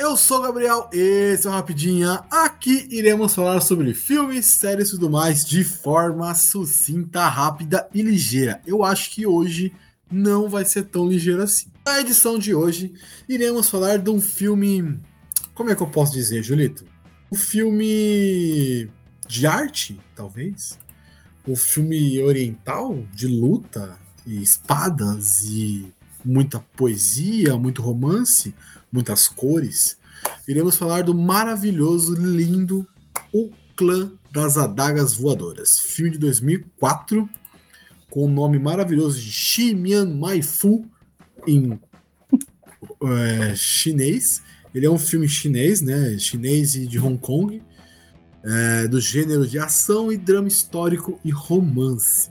eu sou o Gabriel, esse é o Rapidinha. Aqui iremos falar sobre filmes, séries e tudo mais de forma sucinta, rápida e ligeira. Eu acho que hoje não vai ser tão ligeiro assim. Na edição de hoje, iremos falar de um filme. Como é que eu posso dizer, Julito? Um filme de arte, talvez? Um filme oriental, de luta e espadas e muita poesia, muito romance, muitas cores, iremos falar do maravilhoso, lindo O Clã das Adagas Voadoras, filme de 2004, com o nome maravilhoso de Ximian Maifu em é, chinês. Ele é um filme chinês, né? Chinês e de Hong Kong, é, do gênero de ação e drama histórico e romance.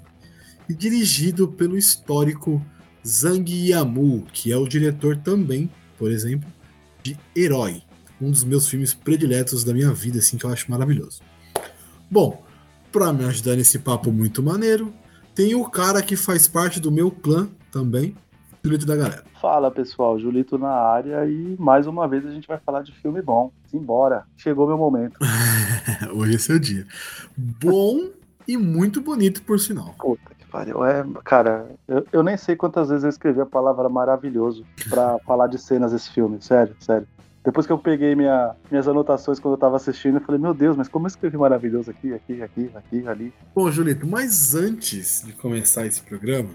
E dirigido pelo histórico Zhang Yamou, que é o diretor também, por exemplo, de Herói, um dos meus filmes prediletos da minha vida, assim, que eu acho maravilhoso. Bom, para me ajudar nesse papo muito maneiro, tem o cara que faz parte do meu clã também, Julito da galera. Fala pessoal, Julito na área e mais uma vez a gente vai falar de filme bom. Simbora, chegou meu momento. Hoje é seu dia. Bom e muito bonito, por sinal. Puta pariu. É, cara, eu, eu nem sei quantas vezes eu escrevi a palavra maravilhoso para falar de cenas desse filme. Sério, sério. Depois que eu peguei minha, minhas anotações quando eu tava assistindo, eu falei, meu Deus, mas como eu escrevi maravilhoso aqui, aqui, aqui, aqui, ali. Bom, Julito, mas antes de começar esse programa,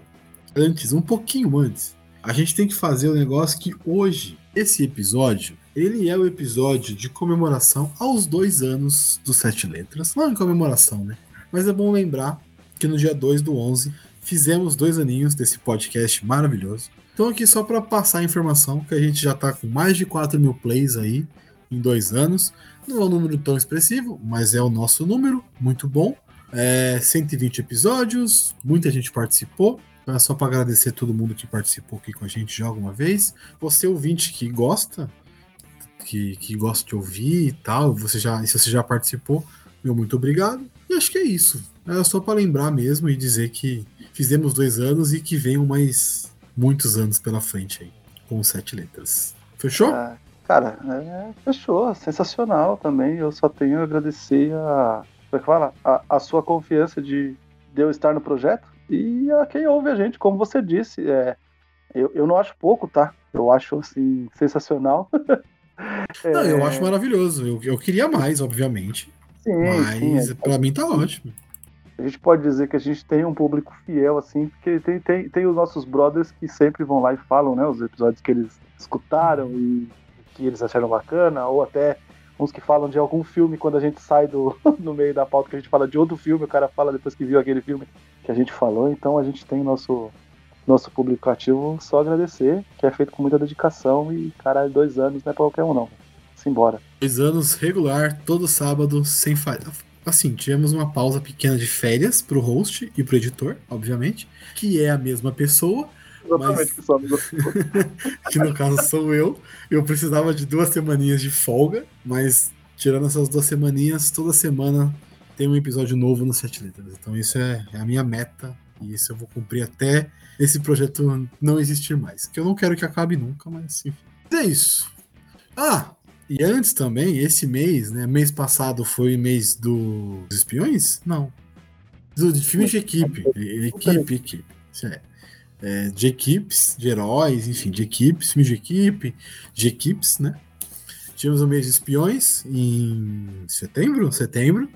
antes, um pouquinho antes, a gente tem que fazer o um negócio que hoje, esse episódio, ele é o episódio de comemoração aos dois anos do Sete Letras. Não em comemoração, né? Mas é bom lembrar que no dia 2 do 11 fizemos dois aninhos desse podcast maravilhoso. Então aqui só para passar a informação que a gente já está com mais de 4 mil plays aí em dois anos. Não é um número tão expressivo, mas é o nosso número, muito bom. É 120 episódios, muita gente participou. Então é só para agradecer todo mundo que participou aqui com a gente já alguma vez. Você ouvinte que gosta, que, que gosta de ouvir e tal, você já, se você já participou, meu muito obrigado. E acho que é isso. Era só para lembrar mesmo e dizer que fizemos dois anos e que venham mais muitos anos pela frente aí, com sete letras. Fechou? Ah, cara, é, fechou. Sensacional também. Eu só tenho a agradecer a, como é que fala? A, a, sua confiança de, de eu estar no projeto e a quem ouve a gente, como você disse. É, eu, eu não acho pouco, tá? Eu acho, assim, sensacional. Não, é... eu acho maravilhoso. Eu, eu queria mais, obviamente. Sim, mas sim, para mim tá ótimo a gente pode dizer que a gente tem um público fiel, assim, porque tem, tem, tem os nossos brothers que sempre vão lá e falam, né, os episódios que eles escutaram e que eles acharam bacana, ou até uns que falam de algum filme quando a gente sai do no meio da pauta que a gente fala de outro filme, o cara fala depois que viu aquele filme que a gente falou, então a gente tem nosso nosso público ativo só agradecer, que é feito com muita dedicação e, cara, dois anos não é pra qualquer um não. Simbora. Dois anos regular, todo sábado, sem falha assim, tivemos uma pausa pequena de férias pro host e pro editor, obviamente, que é a mesma pessoa. Exatamente, mas... que no caso sou eu. Eu precisava de duas semaninhas de folga, mas tirando essas duas semaninhas, toda semana tem um episódio novo no Sete Letras. Então isso é, é a minha meta e isso eu vou cumprir até esse projeto não existir mais. Que eu não quero que acabe nunca, mas enfim. É isso. Ah, e antes também, esse mês, né? Mês passado foi mês do... dos espiões? Não. Do, de filmes de equipe. Equipe, equipe. É. É, de equipes, de heróis, enfim, de equipes, filmes de equipe, de equipes, né? Tivemos o mês de espiões em setembro, setembro,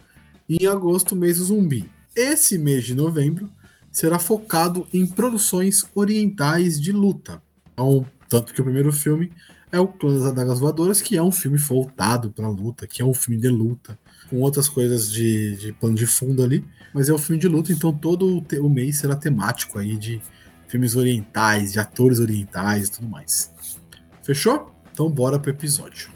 e em agosto o mês do zumbi. Esse mês de novembro será focado em produções orientais de luta. Então, tanto que o primeiro filme é o Clã das Adagas Voadoras, que é um filme voltado para luta, que é um filme de luta, com outras coisas de, de pano de fundo ali, mas é um filme de luta, então todo o, o mês será temático aí de filmes orientais, de atores orientais e tudo mais. Fechou? Então bora pro episódio.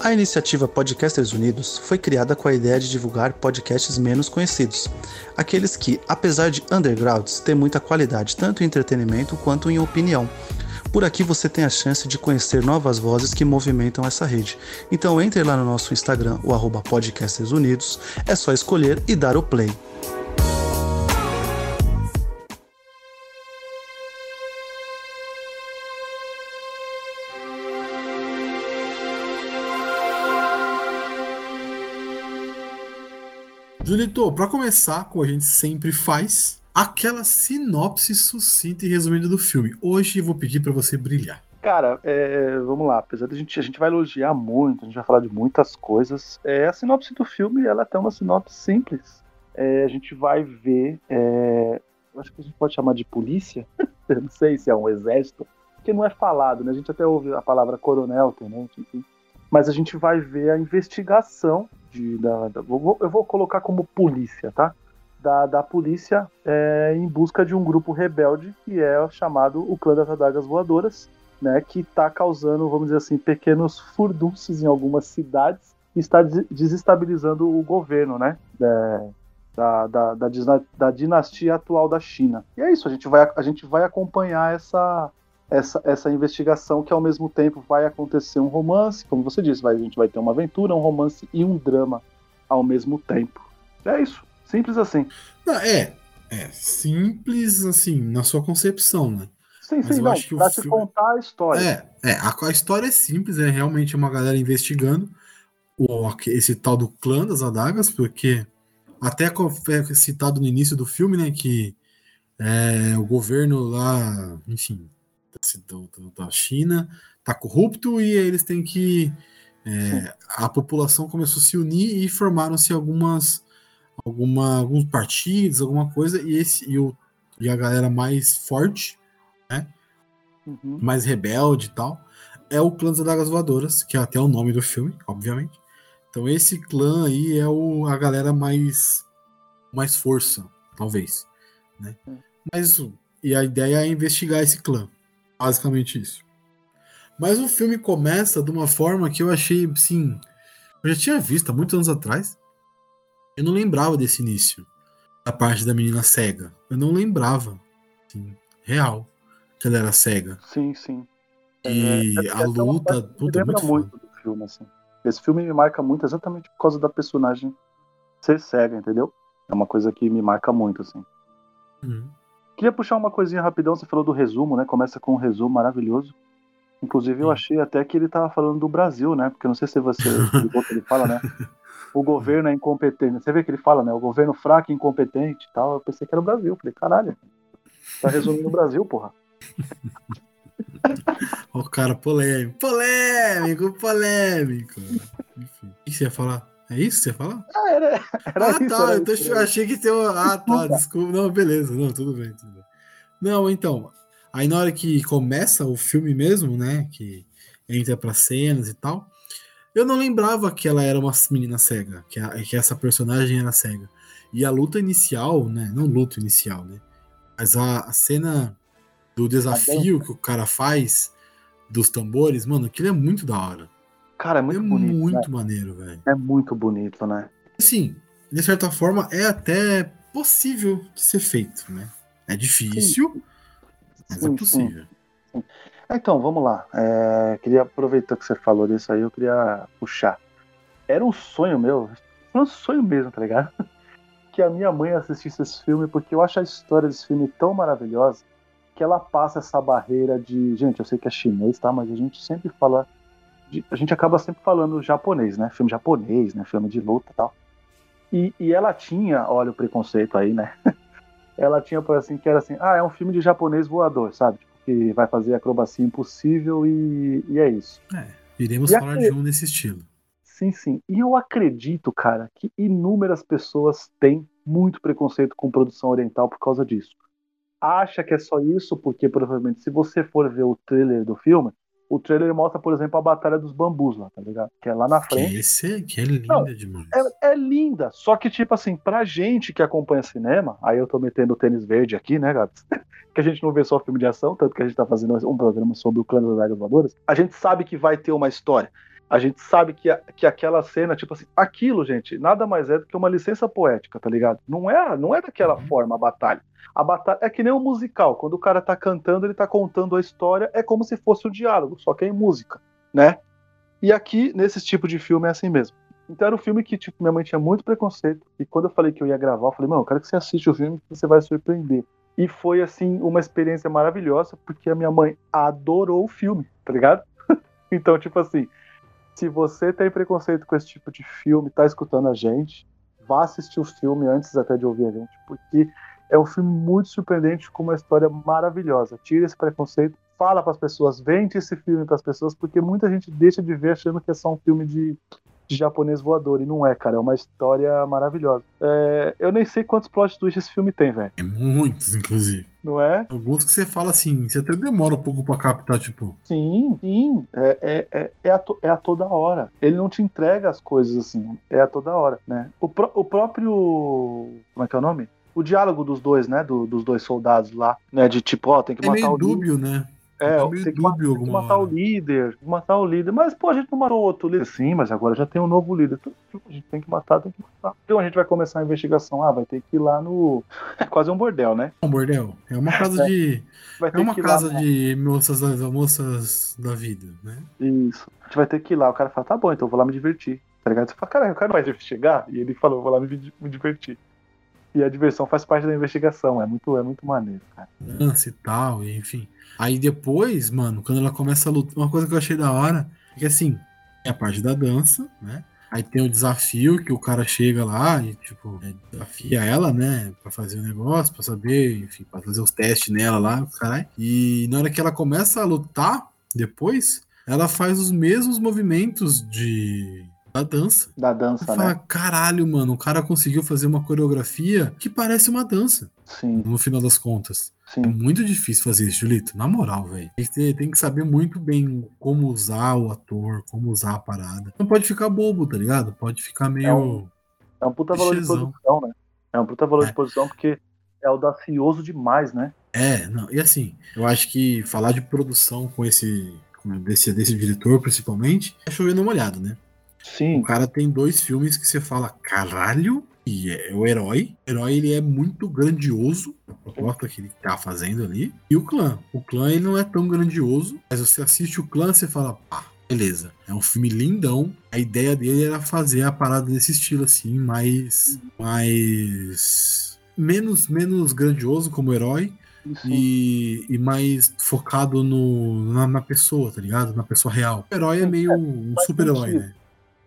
A iniciativa Podcasters Unidos foi criada com a ideia de divulgar podcasts menos conhecidos, aqueles que, apesar de undergrounds, têm muita qualidade tanto em entretenimento quanto em opinião. Por aqui você tem a chance de conhecer novas vozes que movimentam essa rede. Então entre lá no nosso Instagram, o arroba Podcasters Unidos, é só escolher e dar o play. Julito, para começar, como a gente sempre faz, aquela sinopse sucinta e resumida do filme. Hoje eu vou pedir para você brilhar. Cara, é, vamos lá. Apesar de a gente, a gente vai elogiar muito, a gente vai falar de muitas coisas. É, a sinopse do filme, ela tem uma sinopse simples. É, a gente vai ver, é, acho que a gente pode chamar de polícia. eu não sei se é um exército, porque não é falado, né? A gente até ouve a palavra coronel, tenente, enfim. Mas a gente vai ver a investigação de, da, da eu vou colocar como polícia, tá? Da, da polícia é, em busca de um grupo rebelde que é chamado o Clã das Adagas Voadoras, né, que está causando, vamos dizer assim, pequenos furdunços em algumas cidades e está desestabilizando o governo, né, da, da, da, da, dinastia atual da China. E é isso, a gente vai, a gente vai acompanhar essa, essa, essa investigação que ao mesmo tempo vai acontecer um romance, como você disse, vai, a gente vai ter uma aventura, um romance e um drama ao mesmo tempo. É isso. Simples assim. Não, é, é simples assim, na sua concepção, né? Sim, Mas sim, não, acho que pra filme... contar a história. É, é a, a, história é simples, é realmente uma galera investigando o, esse tal do clã das adagas, porque até é citado no início do filme, né, que é, o governo lá, enfim, da, da China tá corrupto e eles têm que é, a população começou a se unir e formaram-se algumas alguma, alguns partidos, alguma coisa, e esse e, o, e a galera mais forte, né? Uhum. Mais rebelde e tal, é o clã das Adagas Voadoras, que é até o nome do filme, obviamente. Então esse clã aí é o, a galera mais mais força, talvez, né? Uhum. Mas e a ideia é investigar esse clã, basicamente isso. Mas o filme começa de uma forma que eu achei, sim, eu já tinha visto há muitos anos atrás, eu não lembrava desse início. Da parte da menina cega. Eu não lembrava. Assim, real. Que ela era cega. Sim, sim. E é, é, a luta. Puta, lembra muito, muito do filme, assim. Esse filme me marca muito exatamente por causa da personagem ser cega, entendeu? É uma coisa que me marca muito, assim. Uhum. Queria puxar uma coisinha rapidão, você falou do resumo, né? Começa com um resumo maravilhoso. Inclusive, eu achei até que ele tava falando do Brasil, né? Porque não sei se você que ele fala, né? o governo é incompetente. Você vê que ele fala, né? O governo fraco e incompetente e tal. Eu pensei que era o Brasil. Eu falei, caralho. Tá resumindo o Brasil, porra. o cara polêmico. Polêmico, polêmico. Enfim. O que você ia falar? É isso que você ia falar? Ah, era, era ah isso, tá. Era então, eu achei que tem. Ah, tá. Desculpa. Não, beleza. Não, tudo bem, tudo bem. Não, então. Aí na hora que começa o filme mesmo, né? Que entra para cenas e tal. Eu não lembrava que ela era uma menina cega, que, a, que essa personagem era cega. E a luta inicial, né? Não luta inicial, né? Mas a, a cena do desafio que o cara faz dos tambores, mano, aquilo é muito da hora. Cara, é muito é bonito. muito né? maneiro, velho. É muito bonito, né? Sim, de certa forma é até possível de ser feito, né? É difícil, sim. mas é sim, é possível. Sim. Então, vamos lá. É, queria aproveitar que você falou disso aí, eu queria puxar. Era um sonho meu, um sonho mesmo, tá ligado? Que a minha mãe assistisse esse filme, porque eu acho a história desse filme tão maravilhosa que ela passa essa barreira de. Gente, eu sei que é chinês, tá? Mas a gente sempre fala. De, a gente acaba sempre falando japonês, né? Filme japonês, né? Filme de luta e tal. E, e ela tinha, olha que vai fazer acrobacia impossível e, e é isso. É, iremos e falar de um nesse estilo. Sim, sim. E eu acredito, cara, que inúmeras pessoas têm muito preconceito com produção oriental por causa disso. Acha que é só isso, porque provavelmente, se você for ver o trailer do filme, o trailer mostra, por exemplo, a Batalha dos Bambus lá, tá ligado? Que é lá na frente. Que, esse, que é linda Não, demais. É, é, linda. Só que, tipo assim, pra gente que acompanha cinema, aí eu tô metendo o tênis verde aqui, né, Gabs? que a gente não vê só filme de ação, tanto que a gente tá fazendo um programa sobre o clã das Águas Voadoras. A gente sabe que vai ter uma história. A gente sabe que, a, que aquela cena, tipo assim, aquilo, gente, nada mais é do que uma licença poética, tá ligado? Não é, não é daquela uhum. forma a batalha. A batalha é que nem um musical. Quando o cara tá cantando, ele tá contando a história, é como se fosse um diálogo, só que é em música, né? E aqui, nesse tipo de filme, é assim mesmo. Então era um filme que, tipo, minha mãe tinha muito preconceito. E quando eu falei que eu ia gravar, eu falei, mano, eu quero que você assista o filme que você vai surpreender. E foi, assim, uma experiência maravilhosa, porque a minha mãe adorou o filme, tá ligado? então, tipo assim, se você tem preconceito com esse tipo de filme, tá escutando a gente, vá assistir o filme antes até de ouvir a gente, porque é um filme muito surpreendente com uma história maravilhosa. Tira esse preconceito, fala para as pessoas, vende esse filme para as pessoas, porque muita gente deixa de ver achando que é só um filme de de japonês voador. E não é, cara. É uma história maravilhosa. É, eu nem sei quantos plot twists esse filme tem, velho. É muitos, inclusive. Não é? Alguns que você fala assim, você até demora um pouco pra captar, tipo. Sim, sim. É, é, é, é, a, é a toda hora. Ele não te entrega as coisas assim. É a toda hora, né? O, pro, o próprio. Como é que é o nome? o diálogo dos dois, né? Do, dos dois soldados lá, né? De tipo, ó, tem que é matar meio o dúbio, né? É, tá tem que, matar, que o líder, matar o líder. Mas, pô, a gente não matou outro líder. Sim, mas agora já tem um novo líder. Então, a gente tem que matar, tem que matar. Então a gente vai começar a investigação. Ah, vai ter que ir lá no. É quase um bordel, né? Um bordel. É uma casa é. de. é uma casa lá, de moças da, moças da vida, né? Isso. A gente vai ter que ir lá. O cara fala, tá bom, então eu vou lá me divertir. Tá ligado? Você fala, cara, o cara não vai investigar? E ele falou, vou lá me, me divertir. E a diversão faz parte da investigação. É muito, é muito maneiro, cara. Dança e tal, enfim. Aí depois, mano, quando ela começa a lutar, uma coisa que eu achei da hora é que assim, é a parte da dança, né? Aí tem o desafio que o cara chega lá e, tipo, é, desafia ela, né? Pra fazer o negócio, pra saber, enfim, pra fazer os testes nela lá, caralho. E na hora que ela começa a lutar, depois, ela faz os mesmos movimentos de da dança. Da dança, fala, né? Caralho, mano, o cara conseguiu fazer uma coreografia que parece uma dança. Sim. No final das contas. Sim. É muito difícil fazer isso, Julito. Na moral, velho. Tem, tem, que saber muito bem como usar o ator, como usar a parada. Não pode ficar bobo, tá ligado? Pode ficar meio. É um, é um puta valor de produção, né? É um puta valor é. de produção porque é audacioso demais, né? É, não. E assim, eu acho que falar de produção com esse. Desse, desse diretor, principalmente, é chovendo uma olhada, né? Sim. O cara tem dois filmes que você fala, caralho, e é o herói. O herói ele é muito grandioso, a proposta que ele tá fazendo ali. E o clã. O clã ele não é tão grandioso, mas você assiste o clã e você fala, pá, beleza. É um filme lindão. A ideia dele era fazer a parada desse estilo assim, mais. mais. menos, menos grandioso como herói. E, e, mais focado no, na, na, pessoa, tá ligado? Na pessoa real. O herói é meio é, um super-herói, né?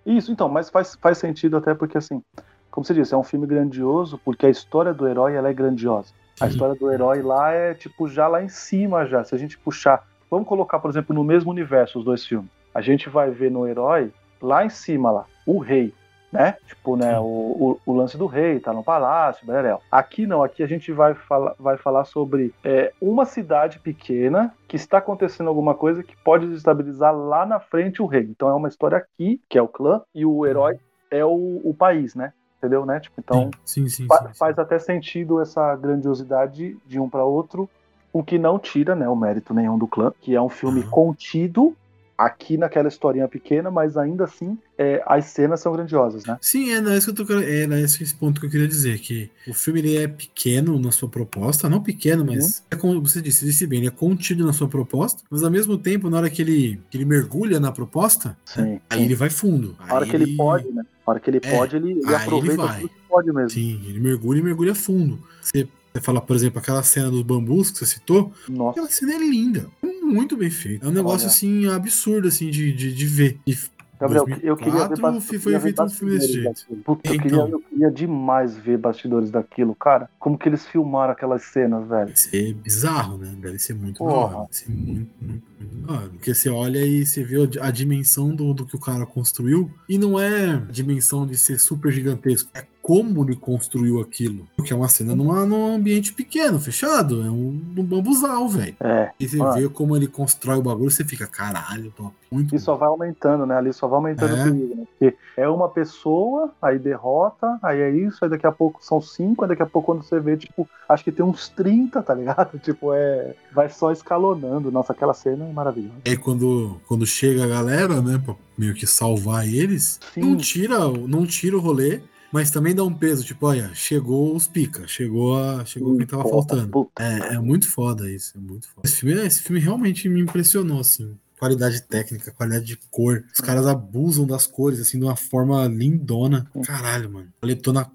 Isso, então, mas faz, faz sentido até porque, assim, como você disse, é um filme grandioso porque a história do herói ela é grandiosa. A história do herói lá é, tipo, já lá em cima já. Se a gente puxar... Vamos colocar, por exemplo, no mesmo universo os dois filmes. A gente vai ver no herói, lá em cima, lá, o rei né? Tipo, né, o, o, o, lance do rei, tá no palácio, Berel. Aqui não, aqui a gente vai, fala, vai falar sobre é, uma cidade pequena que está acontecendo alguma coisa que pode desestabilizar lá na frente o rei. Então é uma história aqui, que é o clã, e o herói é o, o país, né? Entendeu, né? Tipo, então sim, sim, fa sim, faz até sentido essa grandiosidade de um para outro, o que não tira, né, o mérito nenhum do clã, que é um filme uhum. contido aqui naquela historinha pequena, mas ainda assim é, as cenas são grandiosas, né? Sim, é, não, é, que eu tô, é, é esse ponto que eu queria dizer, que o filme ele é pequeno na sua proposta, não pequeno, uhum. mas é como você disse, disse bem, ele é contido na sua proposta, mas ao mesmo tempo, na hora que ele, que ele mergulha na proposta, sim, né, aí ele vai fundo. Na hora que ele, pode, né? Na hora que ele é, pode, ele, ele aproveita ele tudo que pode mesmo. Sim, ele mergulha e mergulha fundo. Você você fala, por exemplo, aquela cena dos bambus que você citou. Nossa. Aquela cena é linda. Muito bem feita. É um negócio, Olha. assim, absurdo, assim, de, de, de ver. E Gabriel, 2004, eu queria ver foi queria feito um filme desse jeito. Puta, então, eu, queria, eu queria demais ver bastidores daquilo, cara. Como que eles filmaram aquelas cenas, velho. Deve ser bizarro, né? Deve ser muito Porra. Deve ser muito, muito, muito Porque você olha e você vê a dimensão do, do que o cara construiu. E não é a dimensão de ser super gigantesco. É como ele construiu aquilo. Porque é uma cena numa, num ambiente pequeno, fechado. É um, um bambuzal, velho. É. E você vê como ele constrói o bagulho, você fica, caralho, top. Muito e bom. só vai aumentando, né? Ali só vai aumentando é. o perigo, né? Porque é uma pessoa, aí derrota, aí é isso, aí daqui a pouco são cinco, aí daqui a pouco quando você vê, tipo, acho que tem uns 30, tá ligado? Tipo, é. Vai só escalonando. Nossa, aquela cena é maravilhosa. É quando, quando chega a galera, né, pra meio que salvar eles, Sim. não tira, não tira o rolê mas também dá um peso, tipo, olha, chegou os pica, chegou a, chegou quem tava faltando. É, é muito foda isso, é muito foda. Esse filme, esse filme realmente me impressionou, assim. Qualidade técnica, qualidade de cor. Os caras abusam das cores, assim, de uma forma lindona. Caralho, mano. Paletona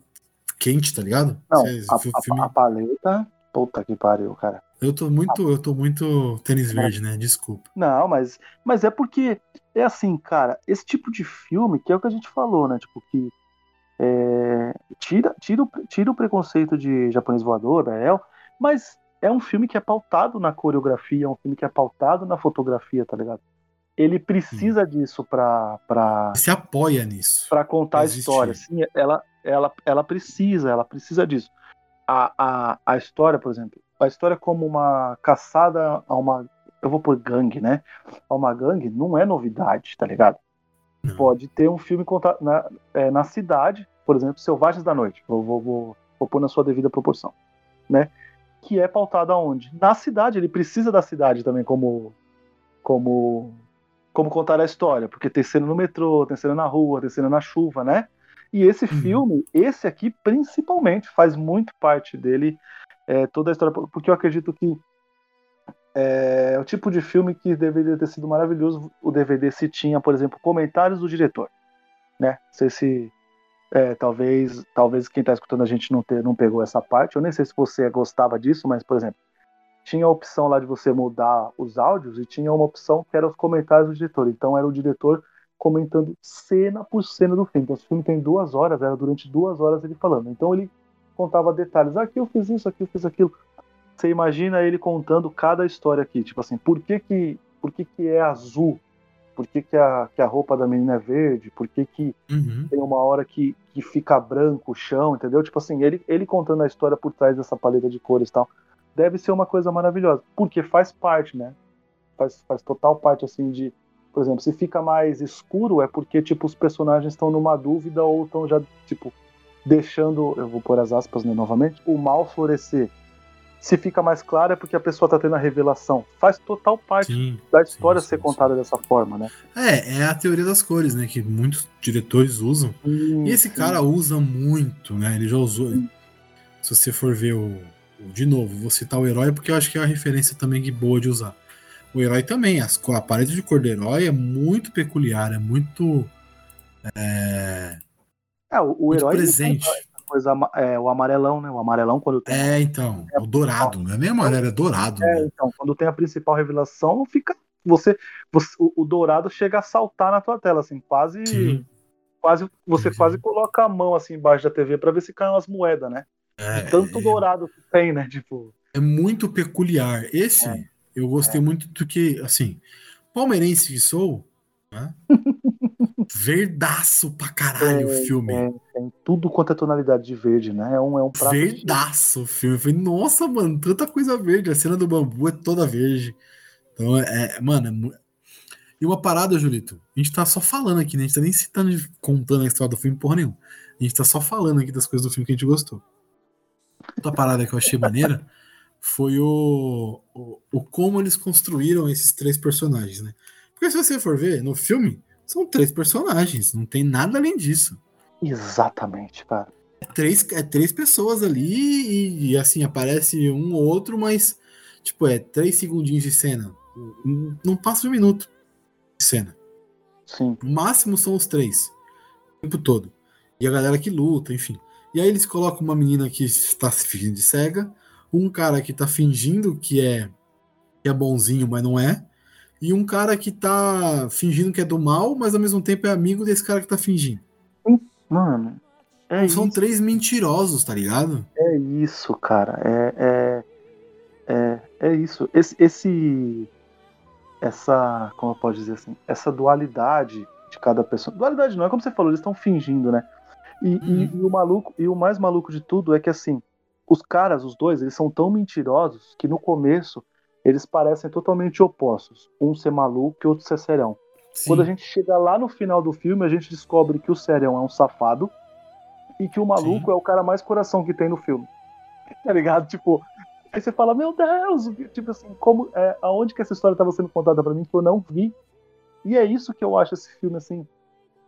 quente, tá ligado? Não, a, filme... a, paleta, puta que pariu, cara. Eu tô muito, eu tô muito tênis verde, né? Desculpa. Não, mas, mas é porque é assim, cara, esse tipo de filme, que é o que a gente falou, né? Tipo, que É, tira, tira, tira o preconceito de japonês voador, da El, mas é um filme que é pautado na coreografia, é um filme que é pautado na fotografia, tá ligado? Ele precisa Sim. disso pra, pra. Se apoia nisso. Pra contar a história. Sim, ela, ela, ela precisa, ela precisa disso. A, a, a história, por exemplo, a história como uma caçada a uma. Eu vou por gangue, né? A uma gangue não é novidade, tá ligado? Não. Pode ter um filme contado na, é, na cidade, por exemplo, Selvagens da Noite. Vou, vou, vou, vou pôr na sua devida proporção, né? Que é pautado aonde? Na cidade. Ele precisa da cidade também como como como contar a história, porque tem cena no metrô, tem cena na rua, tem cena na chuva, né? E esse uhum. filme, esse aqui principalmente, faz muito parte dele, é, toda a história, porque eu acredito que é, é o tipo de filme que deveria ter sido maravilhoso o DVD se tinha, por exemplo, comentários do diretor, né? Não sei se é, talvez, talvez quem está escutando a gente não, ter, não pegou essa parte. Eu nem sei se você gostava disso, mas, por exemplo, tinha a opção lá de você mudar os áudios e tinha uma opção que era os comentários do diretor. Então era o diretor comentando cena por cena do filme. Então, o filme tem duas horas, era durante duas horas ele falando. Então ele contava detalhes. Aqui eu fiz isso, aqui eu fiz aquilo. Você imagina ele contando cada história aqui. Tipo assim, por que que, por que, que é azul? Por que, que, a, que a roupa da menina é verde? Por que, que uhum. tem uma hora que, que fica branco o chão, entendeu? Tipo assim, ele, ele contando a história por trás dessa paleta de cores e tal deve ser uma coisa maravilhosa, porque faz parte, né? Faz, faz total parte, assim, de. Por exemplo, se fica mais escuro, é porque, tipo, os personagens estão numa dúvida ou estão já, tipo, deixando. Eu vou pôr as aspas né, novamente. O mal florescer. Se fica mais claro, é porque a pessoa tá tendo a revelação. Faz total parte sim, da história sim, sim, ser contada dessa forma, né? É, é a teoria das cores, né? Que muitos diretores usam. e esse cara usa muito, né? Ele já usou. Se você for ver o de novo, vou citar o herói porque eu acho que é uma referência também boa de usar. O herói também, as, a parede de cor do herói é muito peculiar, é muito. É, é o, o herói. Presente. Coisa, é, o amarelão, né? O amarelão quando tem. É, então. É, o dourado, não é nem amarelo, é dourado. É, né? então. Quando tem a principal revelação, fica. Você, você o, o, dourado chega a saltar na tua tela, assim, quase. Sim. Quase, você Sim. quase coloca a mão assim embaixo da TV para ver se caem umas moedas, né? É, tanto é, dourado que tem, né? Tipo. É muito peculiar. Esse é, eu gostei é. muito do que, assim, palmeirense que sou, né? Verdaço pra caralho o filme. É, tem tudo quanto é tonalidade de verde, né? É um, é um prato Verdaço o filme. Eu falei, nossa, mano, tanta coisa verde. A cena do bambu é toda verde. Então, é, mano, é... E uma parada, Julito. A gente tá só falando aqui, né? A gente tá nem citando, contando a história do filme, porra nenhuma. A gente tá só falando aqui das coisas do filme que a gente gostou. Outra parada que eu achei maneira foi o, o, o, como eles construíram esses três personagens, né? Porque se você for ver, no filme, são três personagens, não tem nada além disso. Exatamente, cara. É três, é três pessoas ali e, e assim, aparece um ou outro, mas, tipo, é três segundinhos de cena. Não passa um minuto de cena. Sim. O máximo são os três. O tempo todo. E a galera que luta, enfim. E aí eles colocam uma menina que está se fingindo de cega, um cara que está fingindo que é, que é bonzinho, mas não é, e um cara que está fingindo que é do mal, mas ao mesmo tempo é amigo desse cara que está fingindo. Mano, é São isso. três mentirosos, tá ligado? É isso, cara. É, é, é, é isso. Esse, esse, essa, como eu posso dizer assim, essa dualidade de cada pessoa. Dualidade não é como você falou, eles estão fingindo, né? E, uhum. e, e, o maluco, e o mais maluco de tudo é que assim, os caras, os dois, eles são tão mentirosos que no começo eles parecem totalmente opostos. Um ser maluco e outro ser serão. Sim. Quando a gente chega lá no final do filme, a gente descobre que o serão é um safado e que o maluco Sim. é o cara mais coração que tem no filme. Tá ligado? Tipo, aí você fala, meu Deus, tipo assim, como, é, aonde que essa história estava sendo contada para mim que eu não vi? E é isso que eu acho esse filme assim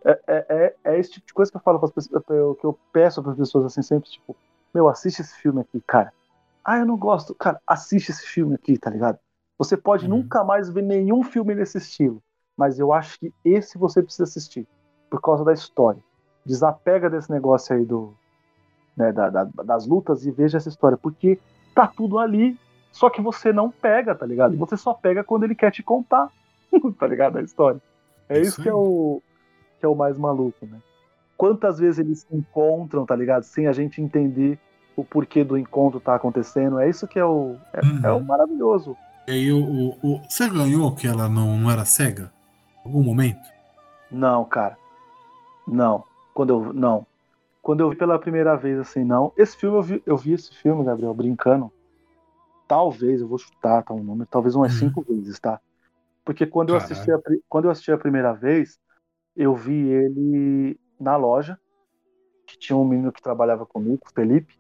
é, é, é, é, esse tipo de coisa que eu falo para as pessoas, que eu peço para as pessoas assim sempre, tipo, meu, assiste esse filme aqui, cara. Ah, eu não gosto. Cara, assiste esse filme aqui, tá ligado? Você pode uhum. nunca mais ver nenhum filme desse estilo, mas eu acho que esse você precisa assistir por causa da história. Desapega desse negócio aí do né, da, da, das lutas e veja essa história, porque tá tudo ali, só que você não pega, tá ligado? Você só pega quando ele quer te contar, tá ligado? A história. É isso, isso que é o, que é o mais maluco, né? quantas vezes eles se encontram, tá ligado? Sem a gente entender o porquê do encontro tá acontecendo. É isso que é o, é, uhum. é o maravilhoso. E aí, o, o, o, você ganhou que ela não, não era cega? Em algum momento? Não, cara. Não. Quando eu. Não. Quando eu vi pela primeira vez, assim, não. Esse filme, eu vi, eu vi esse filme, Gabriel, brincando. Talvez, eu vou chutar, tá um número, talvez umas uhum. cinco vezes, tá? Porque quando eu, assisti a, quando eu assisti a primeira vez, eu vi ele na loja, que tinha um menino que trabalhava comigo, Felipe,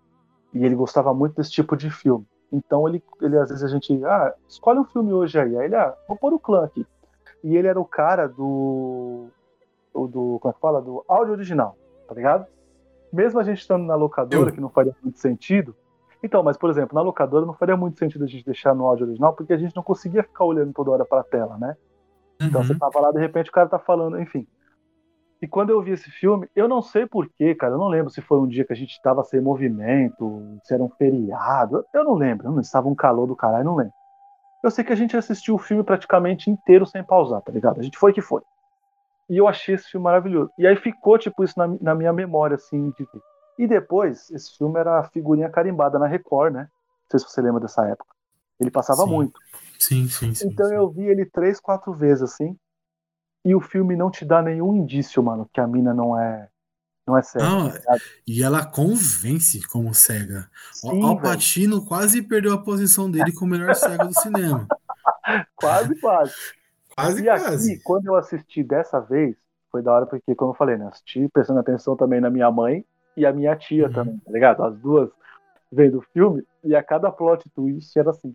e ele gostava muito desse tipo de filme. Então ele, ele às vezes a gente, ah, escolhe um filme hoje aí. Aí ele, ah, vou pôr o clã aqui. E ele era o cara do. do como é que fala? Do áudio original, tá ligado? Mesmo a gente estando na locadora, que não faria muito sentido. Então, mas por exemplo, na locadora não faria muito sentido a gente deixar no áudio original, porque a gente não conseguia ficar olhando toda hora pra tela, né? Então uhum. você tava lá, de repente o cara tá falando, enfim. E quando eu vi esse filme, eu não sei porquê, cara. Eu não lembro se foi um dia que a gente estava sem movimento, se era um feriado. Eu não lembro. Não estava um calor do caralho, não lembro. Eu sei que a gente assistiu o filme praticamente inteiro sem pausar, tá ligado? A gente foi que foi. E eu achei esse filme maravilhoso. E aí ficou, tipo, isso na, na minha memória, assim, de E depois, esse filme era figurinha carimbada na Record, né? Não sei se você lembra dessa época. Ele passava sim. muito. Sim, sim, sim. Então sim. eu vi ele três, quatro vezes, assim e o filme não te dá nenhum indício, mano, que a mina não é não é cega. Não, tá e ela convence como cega. Sim, o Alpatino quase perdeu a posição dele como o melhor cego do cinema. quase, quase. Quase, e quase. Aqui, quando eu assisti dessa vez, foi da hora porque, como eu falei, né, assisti prestando atenção também na minha mãe e a minha tia uhum. também, tá ligado? As duas vendo o filme e a cada plot twist era assim.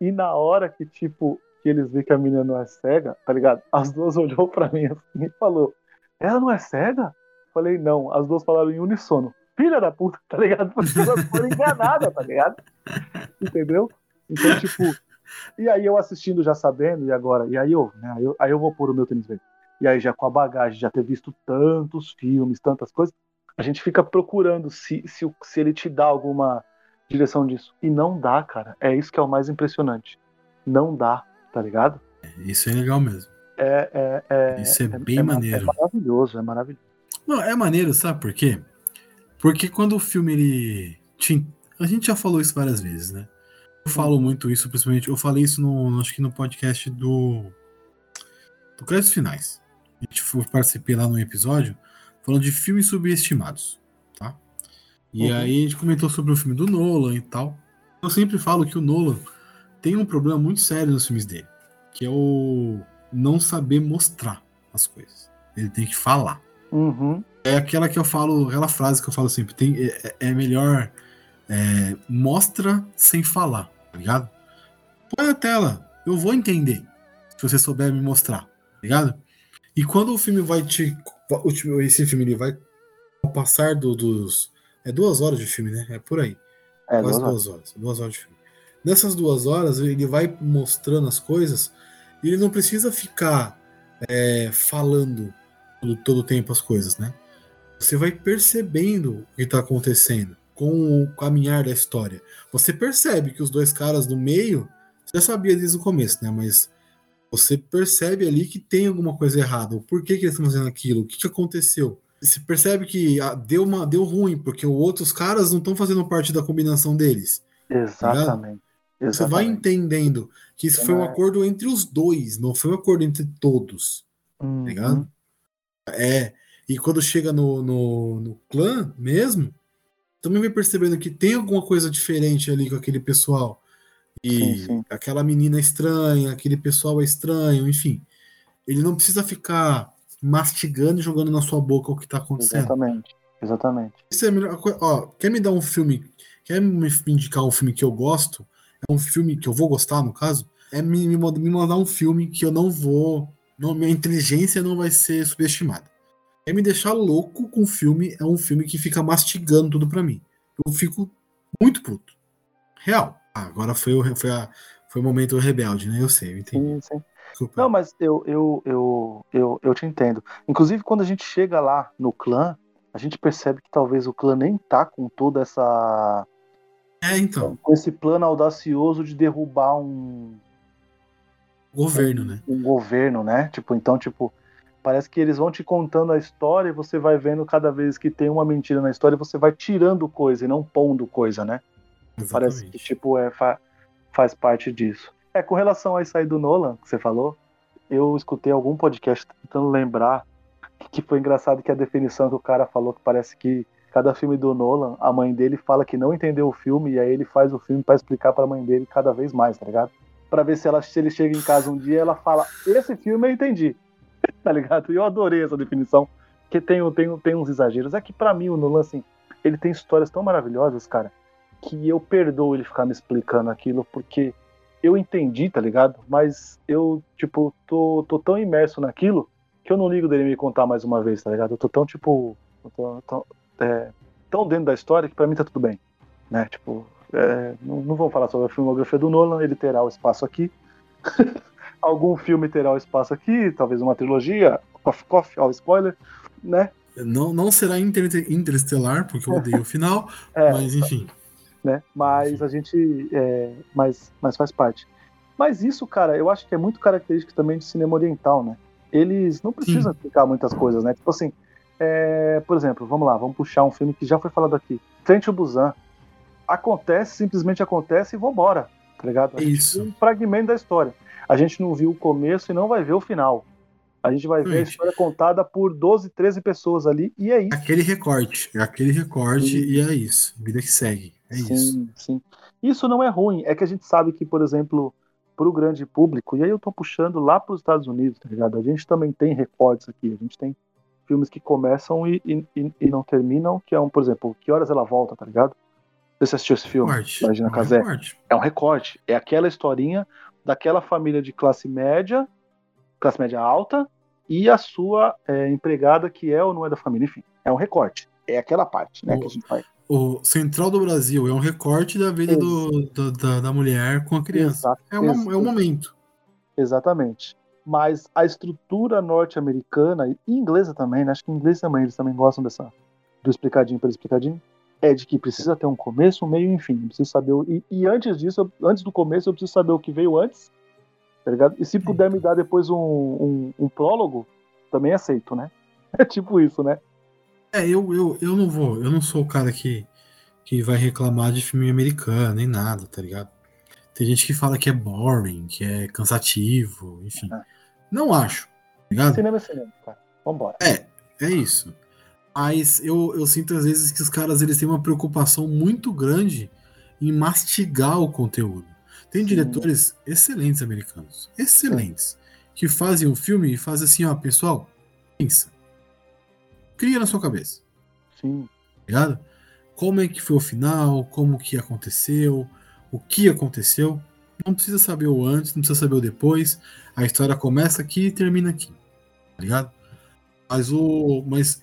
E na hora que, tipo, que eles veem que a menina não é cega, tá ligado? As duas olhou pra mim assim e falou: Ela não é cega? Falei, não. As duas falaram em unissono. Filha da puta, tá ligado? Porque elas foram enganadas, tá ligado? Entendeu? Então, tipo. E aí eu assistindo já sabendo, e agora? E aí eu, né, aí eu, aí eu vou pôr o meu tênis verde. E aí já com a bagagem, já ter visto tantos filmes, tantas coisas, a gente fica procurando se, se, se ele te dá alguma direção disso. E não dá, cara. É isso que é o mais impressionante. Não dá tá ligado? Isso é legal mesmo. É, é, é Isso é, é bem é, maneiro. É maravilhoso, é maravilhoso. Não, é maneiro, sabe por quê? Porque quando o filme ele. Te... A gente já falou isso várias vezes, né? Eu falo muito isso, principalmente. Eu falei isso no, acho que no podcast do. Do Créditos Finais. A gente foi, participei lá no episódio falando de filmes subestimados, tá? E uhum. aí a gente comentou sobre o filme do Nolan e tal. Eu sempre falo que o Nolan tem um problema muito sério nos filmes dele, que é o não saber mostrar as coisas. Ele tem que falar. Uhum. É aquela que eu falo, aquela frase que eu falo sempre, tem, é, é melhor é, mostra sem falar, tá ligado? Põe a tela, eu vou entender se você souber me mostrar, tá ligado? E quando o filme vai te. Esse filme ele vai passar do, dos. É duas horas de filme, né? É por aí. É, Quase duas horas. duas horas. Duas horas de filme. Nessas duas horas, ele vai mostrando as coisas e ele não precisa ficar é, falando todo, todo tempo as coisas, né? Você vai percebendo o que está acontecendo com o caminhar da história. Você percebe que os dois caras no meio, você já sabia desde o começo, né? Mas você percebe ali que tem alguma coisa errada. Por que, que eles estão fazendo aquilo? O que, que aconteceu? Você percebe que ah, deu, uma, deu ruim, porque os outros caras não estão fazendo parte da combinação deles. Tá Exatamente. Você vai entendendo que isso foi um acordo entre os dois, não foi um acordo entre todos. Tá uhum. ligado? É. E quando chega no, no, no clã mesmo, também vai percebendo que tem alguma coisa diferente ali com aquele pessoal. E sim, sim. aquela menina estranha, aquele pessoal é estranho, enfim. Ele não precisa ficar mastigando e jogando na sua boca o que tá acontecendo. Exatamente. Exatamente. Isso é melhor. Ó, quer me dar um filme? Quer me indicar um filme que eu gosto? Um filme que eu vou gostar, no caso, é me, me, me mandar um filme que eu não vou. Não, minha inteligência não vai ser subestimada. É me deixar louco com o filme, é um filme que fica mastigando tudo para mim. Eu fico muito puto. Real. Ah, agora foi o, foi, a, foi o momento rebelde, né? Eu sei, eu entendi. Sim, sim. Não, mas eu, eu, eu, eu, eu te entendo. Inclusive, quando a gente chega lá no clã, a gente percebe que talvez o clã nem tá com toda essa é, então. Com esse plano audacioso de derrubar um. Governo, um, né? Um governo, né? Tipo, então, tipo. Parece que eles vão te contando a história e você vai vendo cada vez que tem uma mentira na história, você vai tirando coisa e não pondo coisa, né? Exatamente. Parece que, tipo, é, fa faz parte disso. É, com relação a isso aí do Nolan, que você falou, eu escutei algum podcast tentando lembrar que foi engraçado que a definição que o cara falou que parece que cada filme do Nolan, a mãe dele fala que não entendeu o filme e aí ele faz o filme para explicar para a mãe dele cada vez mais, tá ligado? Para ver se ela se ele chega em casa um dia, ela fala: "Esse filme eu entendi". tá ligado? E eu adorei essa definição, que tem, tem, tem uns exageros. É que para mim o Nolan, assim, ele tem histórias tão maravilhosas, cara, que eu perdoo ele ficar me explicando aquilo, porque eu entendi, tá ligado? Mas eu, tipo, tô, tô tão imerso naquilo que eu não ligo dele me contar mais uma vez, tá ligado? Eu tô tão, tipo, tô, tô, é, tão dentro da história que pra mim tá tudo bem, né? Tipo, é, não, não vamos falar sobre a filmografia do Nolan, ele terá o espaço aqui. algum filme terá o espaço aqui, talvez uma trilogia, Coffee, ó, spoiler, né? Não, não será inter interestelar, porque eu odeio o final, é, mas enfim. Né? Mas a gente. É, mas, mas faz parte. Mas isso, cara, eu acho que é muito característico também de cinema oriental, né? Eles não precisam Sim. explicar muitas coisas, né? Tipo assim, é, por exemplo, vamos lá, vamos puxar um filme que já foi falado aqui. Trent Busan. Acontece, simplesmente acontece e vambora, tá ligado? Isso. Um fragmento da história a gente não viu o começo e não vai ver o final. A gente vai ver a história contada por 12, 13 pessoas ali e é isso. Aquele recorte, é aquele recorte sim. e é isso. Vida que segue. É sim, isso. Sim. Isso não é ruim. É que a gente sabe que, por exemplo, para o grande público, e aí eu tô puxando lá para os Estados Unidos, tá ligado? A gente também tem recortes aqui. A gente tem filmes que começam e, e, e não terminam, que é um, por exemplo, Que Horas Ela Volta, tá ligado? Você assistiu esse filme? Imagina é um Casé. Recorte. É um recorte. É aquela historinha daquela família de classe média, classe média alta, e a sua é, empregada que é ou não é da família, enfim, é um recorte. É aquela parte, né, o, que a gente faz. O Central do Brasil é um recorte da vida do, do, da, da, mulher com a criança. Exato, é, uma, é um momento. Exatamente. Mas a estrutura norte-americana e inglesa também, né? Acho que inglês também, eles também gostam dessa do explicadinho pelo explicadinho é de que precisa ter um começo, um meio e um fim. preciso saber o, e, e, antes disso, antes do começo, eu preciso saber o que veio antes, tá ligado? E se puder me dar depois um, um, um prólogo, também aceito, né? É tipo isso, né? É, eu, eu, eu não vou, eu não sou o cara que, que vai reclamar de filme americano, nem nada, tá ligado? Tem gente que fala que é boring, que é cansativo, enfim. É. Não acho, tá ligado? Cinema é cinema, cara. Vambora. É, é isso. Mas eu, eu sinto às vezes que os caras eles têm uma preocupação muito grande em mastigar o conteúdo. Tem Sim. diretores excelentes americanos, excelentes, Sim. que fazem um filme e fazem assim, ó, pessoal, pensa. Cria na sua cabeça. Sim. Tá ligado? Como é que foi o final, como que aconteceu, o que aconteceu. Não precisa saber o antes, não precisa saber o depois. A história começa aqui e termina aqui. Tá ligado? Mas o. Mas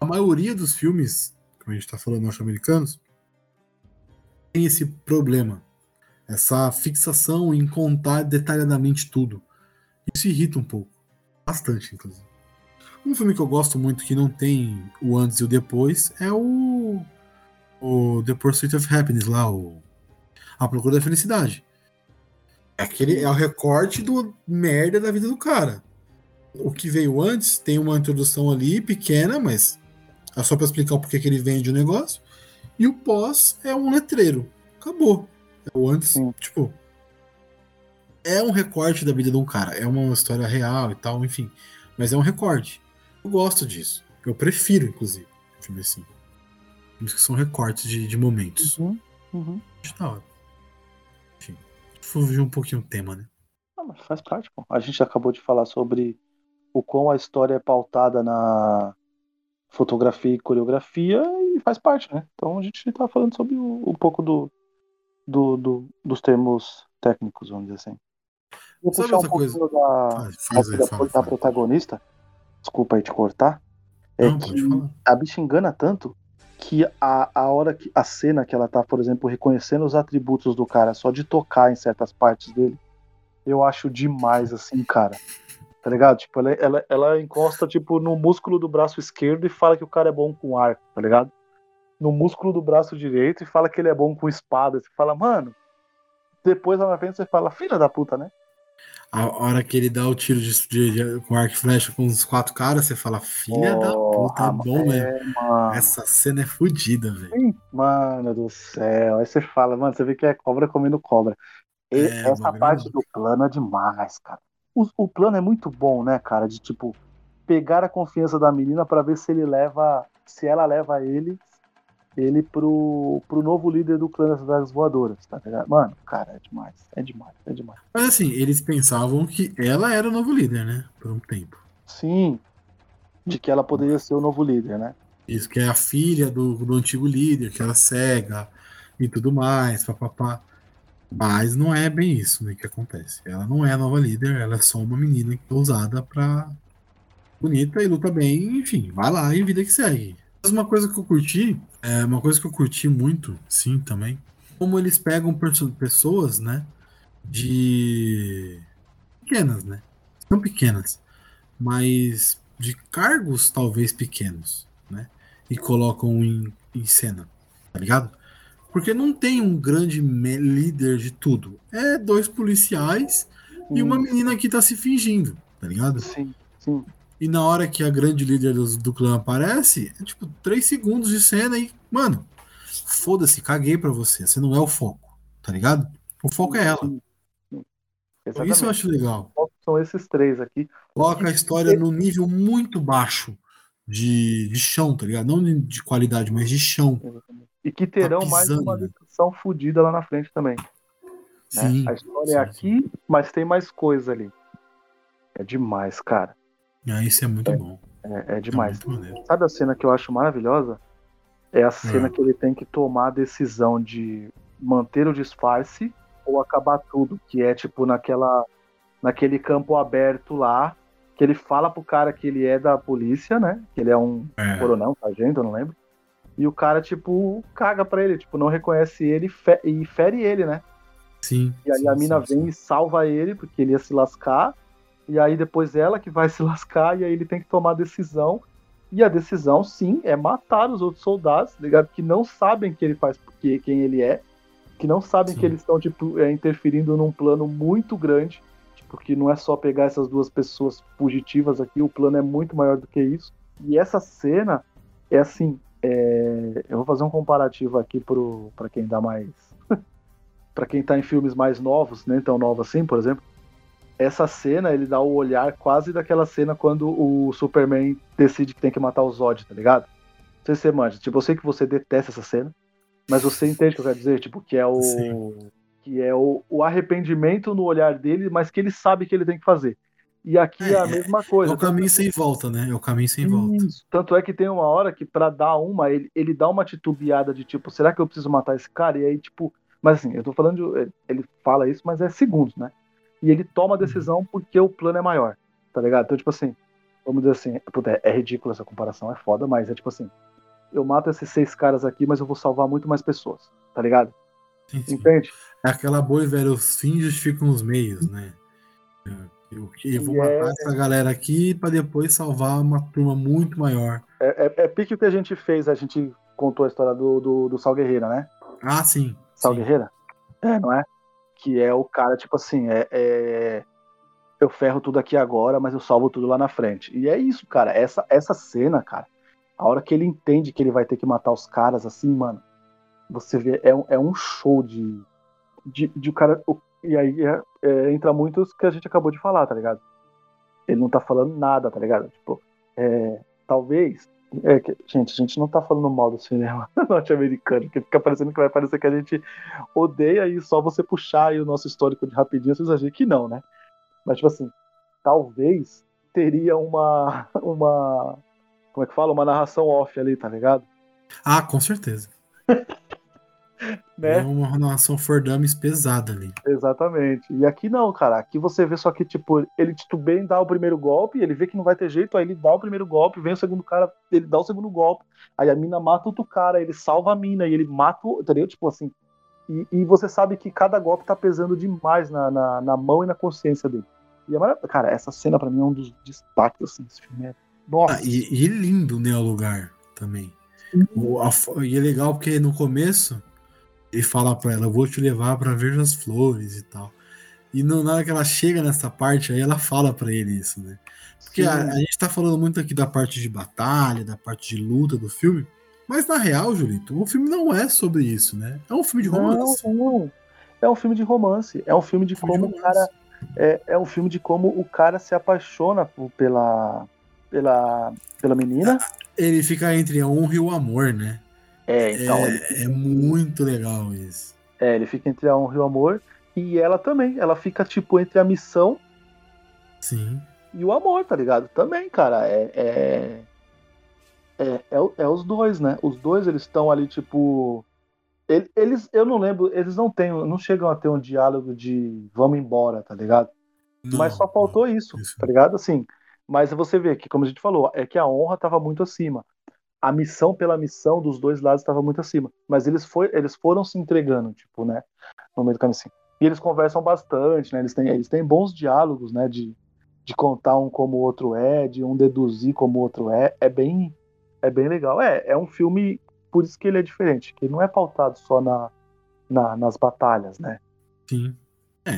a maioria dos filmes, como a gente está falando, norte-americanos, tem esse problema. Essa fixação em contar detalhadamente tudo. Isso irrita um pouco. Bastante, inclusive. Um filme que eu gosto muito que não tem o antes e o depois é o. O The Pursuit of Happiness lá, o. A Procura da Felicidade. É, aquele, é o recorte do merda da vida do cara. O que veio antes tem uma introdução ali pequena, mas é só para explicar o porquê que ele vende o negócio. E o pós é um letreiro. Acabou. É o antes, Sim. tipo. É um recorte da vida de um cara. É uma história real e tal, enfim. Mas é um recorte. Eu gosto disso. Eu prefiro, inclusive, filme assim. Filmes que são recortes de, de momentos. Uhum. Uhum. Da hora. Fugiu um pouquinho o tema, né? Ah, faz parte, pô. A gente acabou de falar sobre o quão a história é pautada na, fotografia e coreografia e faz parte, né? Então a gente está falando sobre um pouco do, do, do, dos termos técnicos, vamos dizer assim. Vou Sabe puxar um coisa? da, faz, faz aí, da, fala, da protagonista, desculpa aí te cortar, é Não, que a bicha engana tanto que a, a hora que a cena que ela tá, por exemplo, reconhecendo os atributos do cara só de tocar em certas partes dele, eu acho demais assim, cara tá ligado? Tipo, ela, ela, ela encosta, tipo, no músculo do braço esquerdo e fala que o cara é bom com arco, tá ligado? No músculo do braço direito e fala que ele é bom com espada. Você fala, mano. Depois lá na frente você fala, filha da puta, né? A hora que ele dá o tiro de, de, de com arco e flecha com os quatro caras, você fala, filha oh, da puta, é bom é, mesmo. Mano. Essa cena é fodida, velho. Mano do céu. Aí você fala, mano, você vê que é cobra comendo cobra. E é, essa parte do plano é demais, cara. O, o, plano é muito bom, né, cara? De tipo, pegar a confiança da menina para ver se ele leva. Se ela leva ele ele pro, pro novo líder do clã das Dragas Voadoras, tá ligado? Mano, cara, é demais, é demais, é demais. Mas assim, eles pensavam que ela era o novo líder, né? Por um tempo. Sim, de que ela poderia ser o novo líder, né? Isso, que é a filha do, do antigo líder, que era cega e tudo mais, papapá. Mas não é bem isso né, que acontece. Ela não é a nova líder, ela é só uma menina que é usada pra. bonita e luta bem, enfim, vai lá e vida que segue. Mas uma coisa que eu curti é uma coisa que eu curti muito, sim, também. Como eles pegam pessoas, né? De. pequenas, né? Não pequenas, mas de cargos talvez pequenos, né? E colocam em, em cena, tá ligado? Porque não tem um grande líder de tudo. É dois policiais hum. e uma menina que tá se fingindo, tá ligado? Sim, sim. E na hora que a grande líder do, do clã aparece, é tipo três segundos de cena e, mano, foda-se, caguei pra você. Você não é o foco, tá ligado? O foco é ela. Exatamente. Isso eu acho legal. São esses três aqui. Coloca a história no nível muito baixo de, de chão, tá ligado? Não de qualidade, mas de chão. E que terão tá mais uma discussão fodida lá na frente também. Né? Sim, né? A história é sim, é aqui, sim. mas tem mais coisa ali. É demais, cara. Ah, isso é muito é, bom. É, é demais. É Sabe a cena que eu acho maravilhosa? É a cena ah. que ele tem que tomar a decisão de manter o disfarce ou acabar tudo, que é tipo naquela naquele campo aberto lá, que ele fala pro cara que ele é da polícia, né? Que ele é um é. coronel, sargento, eu não lembro. E o cara, tipo, caga pra ele, tipo, não reconhece ele e fere ele, né? Sim. E aí sim, a mina sim, vem sim. e salva ele, porque ele ia se lascar. E aí depois ela que vai se lascar, e aí ele tem que tomar a decisão. E a decisão, sim, é matar os outros soldados, ligado? Que não sabem que ele faz porque quem ele é, que não sabem sim. que eles estão tipo, é, interferindo num plano muito grande, porque tipo, não é só pegar essas duas pessoas fugitivas aqui, o plano é muito maior do que isso. E essa cena é assim, é... eu vou fazer um comparativo aqui para quem dá mais, para quem tá em filmes mais novos, nem tão novos assim, por exemplo essa cena, ele dá o olhar quase daquela cena quando o Superman decide que tem que matar o Zod, tá ligado? Não sei se você manja. Tipo, eu sei que você detesta essa cena, mas você entende o que eu quero dizer? Tipo, que é o. Sim. Que é o, o arrependimento no olhar dele, mas que ele sabe que ele tem que fazer. E aqui é, é a mesma coisa. É o caminho sem volta, né? É o caminho sem volta. Tanto é que tem uma hora que, para dar uma, ele, ele dá uma titubeada de tipo, será que eu preciso matar esse cara? E aí, tipo. Mas assim, eu tô falando de. Ele fala isso, mas é segundos, né? E ele toma a decisão porque o plano é maior, tá ligado? Então, tipo assim, vamos dizer assim, puta, é ridículo essa comparação, é foda, mas é tipo assim, eu mato esses seis caras aqui, mas eu vou salvar muito mais pessoas, tá ligado? Sim, sim. Entende? É aquela boa e velha, os fins justificam os meios, né? Eu, eu vou matar é... essa galera aqui para depois salvar uma turma muito maior. É, é, é pique o que a gente fez, a gente contou a história do, do, do Sal Guerreira, né? Ah, sim. Sal sim. Guerreira? É, não é? Que é o cara, tipo assim, é, é, eu ferro tudo aqui agora, mas eu salvo tudo lá na frente. E é isso, cara. Essa, essa cena, cara, a hora que ele entende que ele vai ter que matar os caras, assim, mano, você vê, é, é um show de, de, de o cara. E aí é, é, entra muito isso que a gente acabou de falar, tá ligado? Ele não tá falando nada, tá ligado? Tipo, é, talvez é que, gente, a gente não tá falando mal do cinema norte-americano, porque fica parecendo que vai parecer que a gente odeia e só você puxar aí o nosso histórico de rapidinho, vocês acham que não, né? Mas, tipo assim, talvez teria uma. uma como é que fala? Uma narração off ali, tá ligado? Ah, com certeza. né? É uma narração for dummies pesada ali. Exatamente. E aqui não, cara. Aqui você vê só que, tipo, ele titubeia em dar o primeiro golpe, ele vê que não vai ter jeito, aí ele dá o primeiro golpe, vem o segundo cara, ele dá o segundo golpe, aí a mina mata outro cara, ele salva a mina e ele mata, entendeu? Tipo assim. E, e você sabe que cada golpe tá pesando demais na, na, na mão e na consciência dele. E é cara, essa cena para mim é um dos destaques, assim, desse filme. É... Nossa. Ah, e, e lindo, né, o lugar também. O, a, e é legal porque no começo e fala para ela, eu vou te levar para ver as flores e tal. E não, na hora que ela chega nessa parte, aí ela fala para ele isso, né? Porque a, a, gente tá falando muito aqui da parte de batalha, da parte de luta do filme, mas na real, Julito, o filme não é sobre isso, né? É um filme de romance. Não, não. É um filme de romance. É um filme de filme como de o cara. É, é um filme de como o cara se apaixona pela, pela, pela menina. Ele fica entre a honra e o amor, né? É, então. É, é muito legal isso. É, ele fica entre a honra e o amor. E ela também. Ela fica, tipo, entre a missão. Sim. E o amor, tá ligado? Também, cara. É. É, é, é, é os dois, né? Os dois, eles estão ali, tipo. Eles, eu não lembro, eles não têm, não chegam a ter um diálogo de vamos embora, tá ligado? Não, mas só faltou não, isso, isso, tá ligado? Assim, mas você vê que, como a gente falou, é que a honra estava muito acima. A missão pela missão dos dois lados estava muito acima. Mas eles, foi, eles foram se entregando, tipo, né? No meio do caminho assim. E eles conversam bastante, né? Eles têm, eles têm bons diálogos, né? De, de contar um como o outro é, de um deduzir como o outro é. É bem, é bem legal. É, é um filme, por isso que ele é diferente, que não é pautado só na, na nas batalhas, né? Sim. É,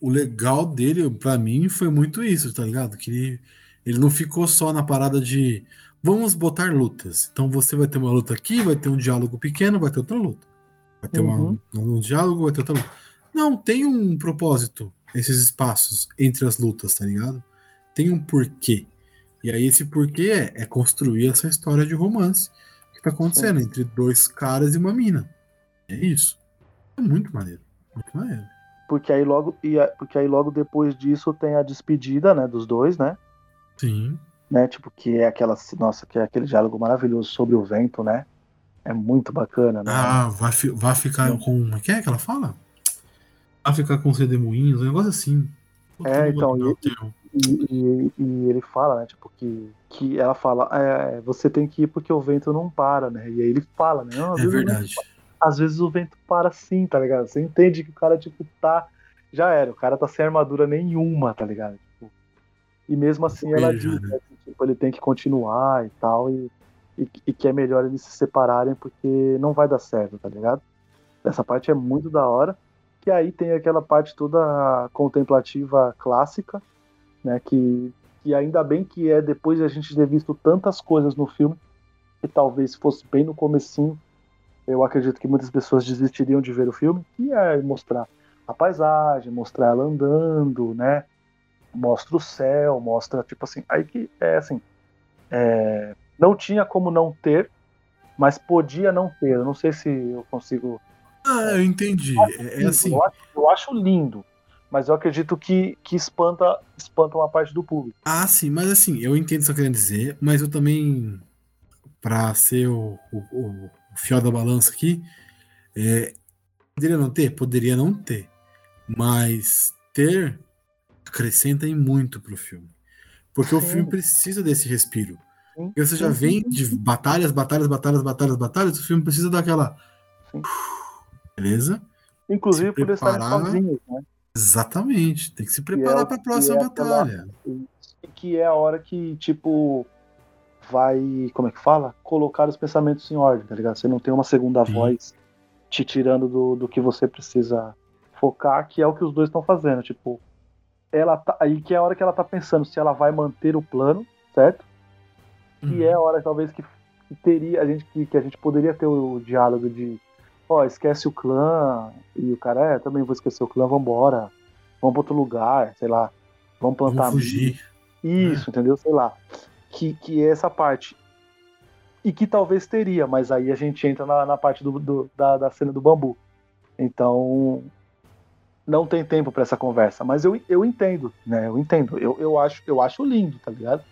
o legal dele, para mim, foi muito isso, tá ligado? Que ele, ele não ficou só na parada de vamos botar lutas. Então você vai ter uma luta aqui, vai ter um diálogo pequeno, vai ter outra luta. Vai ter uhum. uma, um diálogo, vai ter outra luta. Não, tem um propósito, esses espaços entre as lutas, tá ligado? Tem um porquê. E aí esse porquê é, é construir essa história de romance que tá acontecendo Sim. entre dois caras e uma mina. É isso. É muito maneiro. Muito maneiro porque aí logo porque aí logo depois disso tem a despedida, né, dos dois, né? Sim. Né, tipo que é aquela, nossa, que é aquele diálogo maravilhoso sobre o vento, né? É muito bacana, né? Ah, vai, vai ficar Sim. com, o que é que ela fala? Vai ficar com os redemoinhos, um negócio assim. é, então, e, e, e, ele fala, né, tipo, que, que ela fala, é, você tem que ir porque o vento não para, né? E aí ele fala, né? é verdade às vezes o vento para assim, tá ligado? Você entende que o cara, tipo, tá. Já era, o cara tá sem armadura nenhuma, tá ligado? Tipo, e mesmo assim ela diz né? Tipo, ele tem que continuar e tal, e, e, e, que é melhor eles se separarem porque não vai dar certo, tá ligado? Essa parte é muito da hora. Que aí tem aquela parte toda contemplativa clássica, né? Que, que ainda bem que é depois de a gente ter visto tantas coisas no filme, que talvez fosse bem no comecinho eu acredito que muitas pessoas desistiriam de ver o filme, e é mostrar a paisagem, mostrar ela andando, né? Mostra o céu, mostra, tipo assim, aí que é assim, é, não tinha como não ter, mas podia não ter. Eu não sei se eu consigo. Ah, eu entendi. É, é assim. Eu acho, eu acho, lindo, mas eu acredito que, que espanta, espanta uma parte do público. Ah, sim, mas assim, eu entendo o que você tá querendo dizer, mas eu também, para ser o, o o fiel da balança aqui. É, poderia não ter? Poderia não ter. Mas ter acrescenta em muito pro filme. Porque o filme precisa desse respiro. Porque você já vem de batalhas, batalhas, batalhas, batalhas, batalhas, o filme precisa daquela. Beleza? Inclusive por estar sozinhos, né? Exatamente. Tem que se preparar é, para a próxima é batalha. Aquela, que é a hora que, tipo, vai, como é que fala? Colocar os pensamentos em ordem, tá ligado? Você não tem uma segunda Sim. voz te tirando do, do que você precisa focar, que é o que os dois estão fazendo. Tipo, ela tá. Aí que é a hora que ela tá pensando se ela vai manter o plano, certo? Uhum. E é a hora, talvez, que, que teria a gente que, que, a gente poderia ter o, diálogo de ó, oh, esquece o clã, e o cara, é, também vou esquecer o clã, vambora. Vamos pra outro lugar, sei lá. Vamos plantar. Vamos fugir. Isso, é. entendeu? Sei lá que, que é essa parte. E que talvez teria, mas aí a gente entra na, na parte do, do da, da cena do bambu. Então, não tem tempo para essa conversa. Mas eu, eu entendo, né? Eu entendo. Eu, eu, acho, eu acho lindo, tá ligado?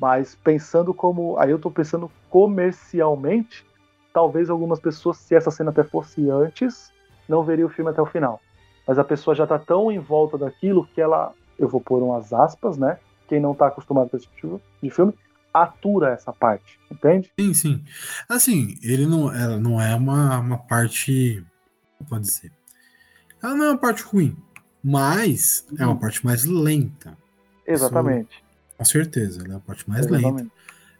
Mas pensando como. Aí eu tô pensando comercialmente, talvez algumas pessoas, se essa cena até fosse antes, não veria o filme até o final. Mas a pessoa já tá tão em volta daquilo que ela. Eu vou pôr umas aspas, né? quem não tá acostumado com esse tipo de filme, atura essa parte, entende? Sim, sim. Assim, ele não, ela não é uma, uma parte. Pode dizer? Ela não é uma parte ruim, mas é uma parte mais lenta. Exatamente. Isso, com certeza, ela é a parte mais Exatamente. lenta.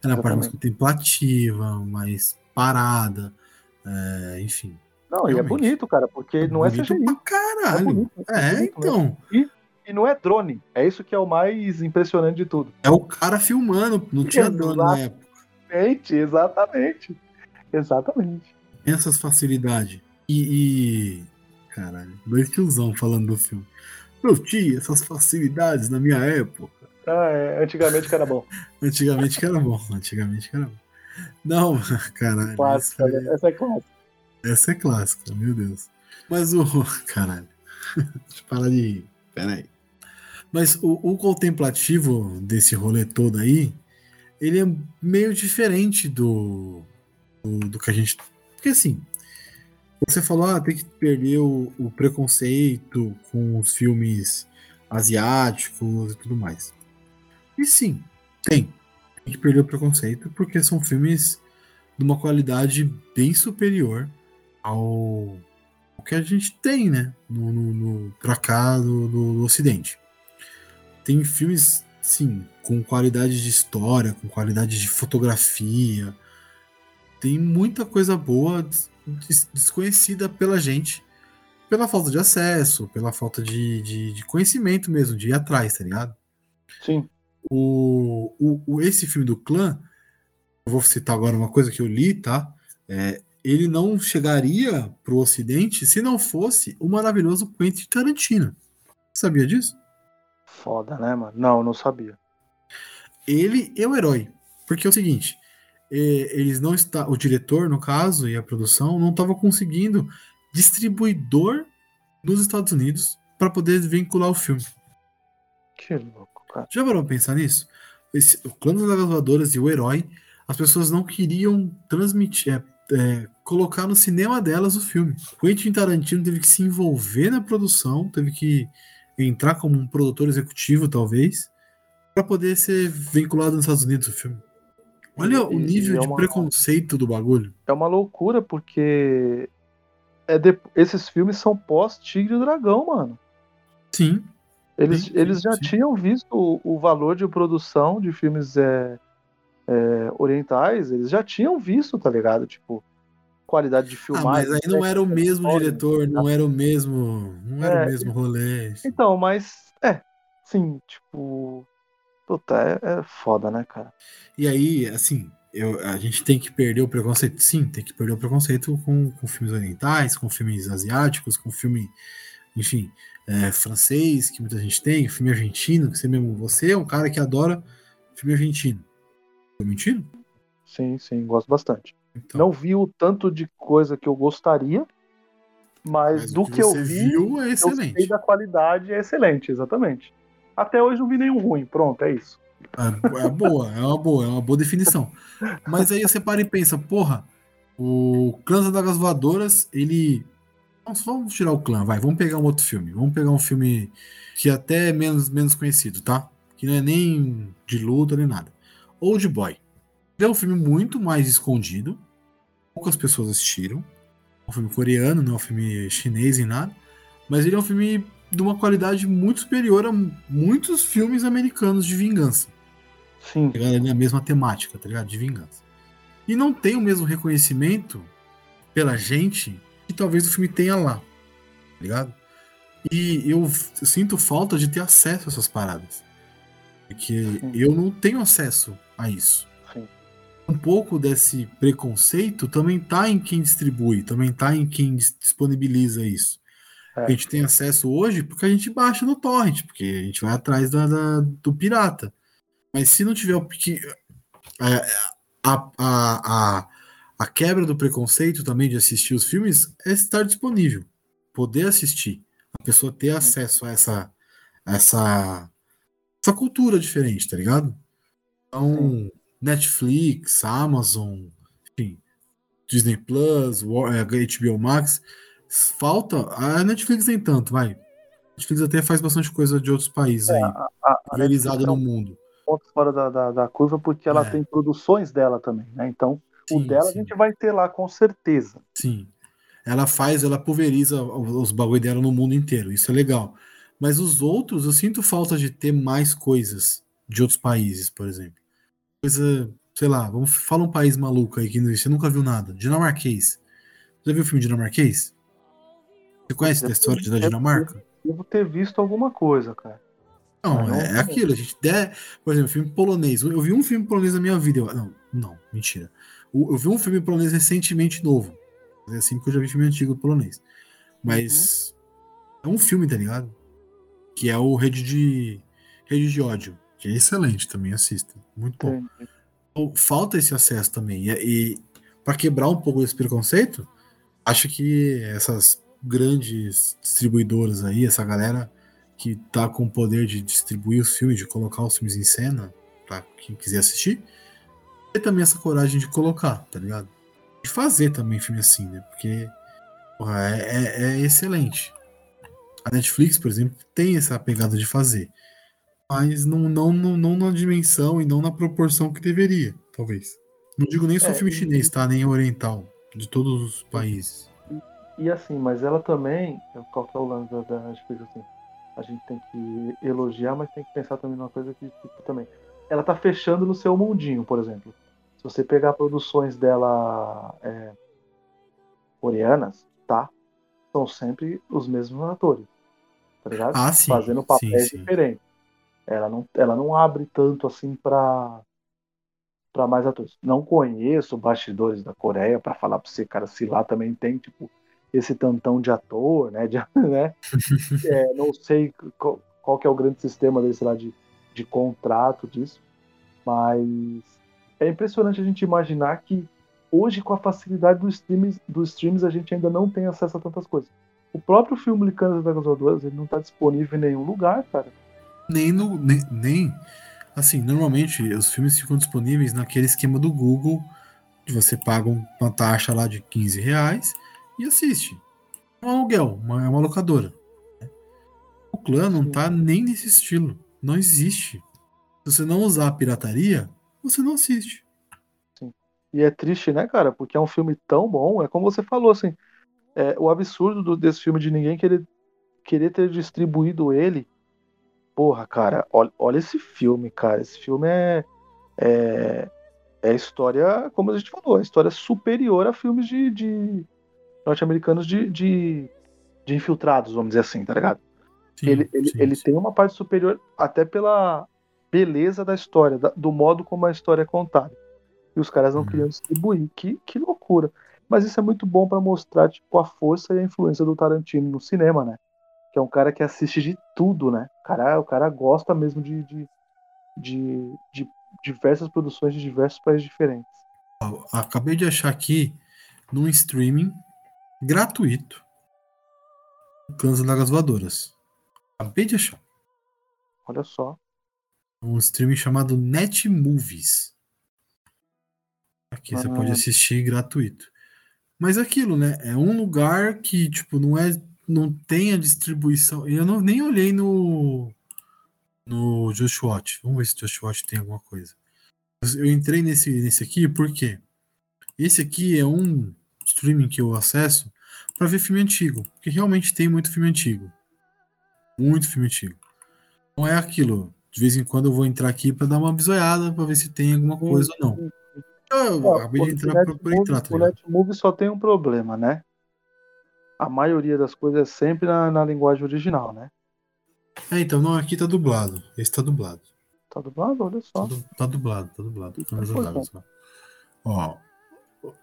Ela é a parte mais contemplativa, mais parada, é, enfim. Não, Realmente. e é bonito, cara, porque é não é CGI. Pra caralho. É, bonito, é, é bonito então. E, e não é drone. É isso que é o mais impressionante de tudo. É o cara filmando, não tinha drone na época. Exatamente, exatamente. Exatamente. Essas facilidades. E, e. Caralho, dois tiozão falando do filme. Eu tinha essas facilidades na minha época. Ah, é. Antigamente que era bom. antigamente que era bom. Antigamente que era bom. Não, caralho. Clássica, essa, é... essa é clássica. Essa é clássica, meu Deus. Mas o. Caralho. Deixa eu parar de. Pera aí. Mas o, o, contemplativo desse rolê todo aí, ele é meio diferente do, do, do, que a gente. Porque assim, você falou, ah, tem que perder o, o preconceito com os filmes asiáticos e tudo mais. E sim, tem. Tem que perder o preconceito, porque são filmes de uma qualidade bem superior ao, ao que a gente tem, né? No, no, no, pra cá, no, no Ocidente. Tem filmes, sim, com qualidade de história, com qualidade de fotografia. Tem muita coisa boa desconhecida pela gente, pela falta de acesso, pela falta de, de, de conhecimento mesmo, de ir atrás, tá ligado? Sim. O, o, esse filme do clã, eu vou citar agora uma coisa que eu li, tá? É, ele não chegaria pro Ocidente se não fosse o maravilhoso Quentin Tarantino. Sabia disso? Foda, né, mano? Não, não sabia. Ele é o herói. Porque é o seguinte, eles não está, o diretor, no caso, e a produção não estava conseguindo distribuidor nos Estados Unidos para poder vincular o filme. Que louco, cara. Já parou pensar nisso? Esse, o Clã das Voadoras e o Herói, as pessoas não queriam transmitir, é, é, colocar no cinema delas o filme. Quentin Tarantino teve que se envolver na produção, teve que entrar como um produtor executivo, talvez, para poder ser vinculado nos Estados Unidos o filme. Olha e, o nível é de uma, preconceito do bagulho. É uma loucura, porque é de, esses filmes são pós-Tigre e Dragão, mano. Sim. Eles, sim, eles já sim. tinham visto o, o, valor de produção de filmes é, é, orientais, eles já tinham visto, tá ligado? Tipo, qualidade de filmagem. Ah, mas aí não era o mesmo diretor, não era o mesmo. Não era é, o mesmo rolê. Então, mas. É, sim, tipo. Puta, é, é foda, né, cara? E aí, assim, eu, a gente tem que perder o preconceito. Sim, tem que perder o preconceito com, com filmes orientais, com filmes asiáticos, com filme, enfim, é, francês, que muita gente tem, filme argentino, que você mesmo. Você é um cara que adora filme argentino. Tô mentindo? Sim, sim, gosto bastante. Então. Não vi o tanto de coisa que eu gostaria, mas, mas do que, que eu vi, viu é excelente. eu sei da qualidade é excelente, exatamente. Até hoje não vi nenhum ruim. Pronto, é isso. É, é boa, é uma boa, é uma boa definição. Mas aí você para e pensa, porra, o Clã das Voadoras, ele. Vamos, vamos tirar o clã, vai, vamos pegar um outro filme. Vamos pegar um filme que é até menos, menos conhecido, tá? Que não é nem de luta nem nada. Old Boy. Ele é um filme muito mais escondido. Poucas pessoas assistiram. É um filme coreano, não é um filme chinês nem nada. Mas ele é um filme de uma qualidade muito superior a muitos filmes americanos de vingança. Sim. Tá é a mesma temática, tá ligado? De vingança. E não tem o mesmo reconhecimento pela gente que talvez o filme tenha lá. Tá ligado? E eu sinto falta de ter acesso a essas paradas. Porque Sim. eu não tenho acesso a isso. Sim. Um pouco desse preconceito também tá em quem distribui, também tá em quem disponibiliza isso. É. A gente tem acesso hoje porque a gente baixa no torrent, porque a gente vai atrás da, da do pirata. Mas se não tiver o que a, a, a, a, quebra do preconceito também de assistir os filmes é estar disponível, poder assistir, a pessoa ter acesso a essa essa essa cultura diferente, tá ligado? Então, Netflix, Amazon, enfim, Disney Plus, HBO Max, falta. A Netflix nem tanto, vai. A Netflix até faz bastante coisa de outros países é, aí, a, a realizada no mundo. Ponto fora da, da, da, curva, porque ela é. tem produções dela também, né? Então, sim, o dela sim. a gente vai ter lá com certeza. Sim. Ela faz, ela pulveriza os bagulho dela no mundo inteiro, isso é legal. Mas os outros, eu sinto falta de ter mais coisas de outros países, por exemplo. Coisa, sei lá, vamos fala um país maluco aí que você nunca viu nada. Dinamarquês. Já viu o filme dinamarquês? Você conhece a história da Dinamarca? Devo ter visto alguma coisa, cara. Não, não é, é aquilo. A gente der, por exemplo, filme polonês. Eu vi um filme polonês na minha vida. Eu, não, não, mentira. Eu, vi um filme polonês recentemente novo. É assim que eu já vi filme antigo polonês. Mas uhum. é um filme, tá ligado? Que é o Rede de Rede de Ódio, que é excelente também, assista. Muito bom. Então, falta esse acesso também. E, e para quebrar um pouco esse preconceito, acho que essas grandes distribuidoras aí, essa galera que tá com o poder de distribuir os filmes, de colocar os filmes em cena, para quem quiser assistir, ter também essa coragem de colocar, tá ligado? De fazer também filme assim, né? Porque porra, é, é, é excelente. A Netflix, por exemplo, tem essa pegada de fazer. Mas não, não, não, não na dimensão e não na proporção que deveria, talvez. Não digo nem só é, filme chinês, tá? Nem oriental. De todos os países. E, assim, mas ela também. Qual que é o lance da Netflix assim? a gente tem que elogiar, mas tem que pensar também numa coisa que tipo, também. Ela tá fechando no seu mundinho, por exemplo. Se você pegar produções dela é, coreanas, tá? São sempre os mesmos atores. Tá ligado? Ah, sim. Fazendo papéis diferentes. Ela não, ela não abre tanto assim para para mais atores. Não conheço bastidores da Coreia para falar para você, cara, se lá também tem tipo esse tantão de ator, né? De, né? É, não sei qual, qual, que é o grande sistema desse lá de, de contrato disso, mas é impressionante a gente imaginar que hoje com a facilidade dos streams, dos streams a gente ainda não tem acesso a tantas coisas. O próprio filme Licanas das Voadoras, ele não está disponível em nenhum lugar, cara. Nem no nem, nem assim, normalmente os filmes ficam disponíveis naquele esquema do Google, de você paga uma taxa lá de 15 reais e assiste. É um aluguel, uma, é uma locadora. O clã não tá nem nesse estilo. Não existe. Se você não usar a pirataria, você não assiste. Sim. E é triste, né, cara? Porque é um filme tão bom. É como você falou, assim. É, o absurdo do, desse filme de ninguém querer, querer ter distribuído ele. Porra, cara, olha, olha esse filme, cara. Esse filme é, é, é história, como a gente falou, é história superior a filmes de, de, norte-americanos de, de, de, infiltrados, vamos dizer assim, tá ligado? Sim, ele ele, sim, ele sim. tem uma parte superior até pela beleza da história, da, do modo como a história é contada. E os caras não uhum. queriam distribuir. Que, que loucura. Mas isso é muito bom para mostrar tipo, a força e a influência do Tarantino no cinema, né? Que é um cara que assiste de tudo, né? O cara, o cara gosta mesmo de, de, de, de diversas produções de diversos países diferentes. Acabei de achar aqui num streaming gratuito. Clãs das Voadoras. Acabei de achar. Olha só. Um streaming chamado Net Movies. Aqui ah. você pode assistir gratuito. Mas aquilo, né? É um lugar que, tipo, não é. Não tem a distribuição. Eu não, nem olhei no. No Just Watch. Vamos ver se o Just Watch tem alguma coisa. Eu entrei nesse, nesse aqui porque esse aqui é um streaming que eu acesso para ver filme antigo, porque realmente tem muito filme antigo. Muito filme antigo. Não é aquilo. De vez em quando eu vou entrar aqui para dar uma bisoiada para ver se tem alguma coisa ou não. Eu acabei de entrar para entrar. Tá o Netmovie só tem um problema, né? A maioria das coisas é sempre na, na linguagem original, né? É, então, não, aqui tá dublado. Esse tá dublado. Tá dublado? Olha só. Tá, tá dublado, tá dublado. Tá Ó,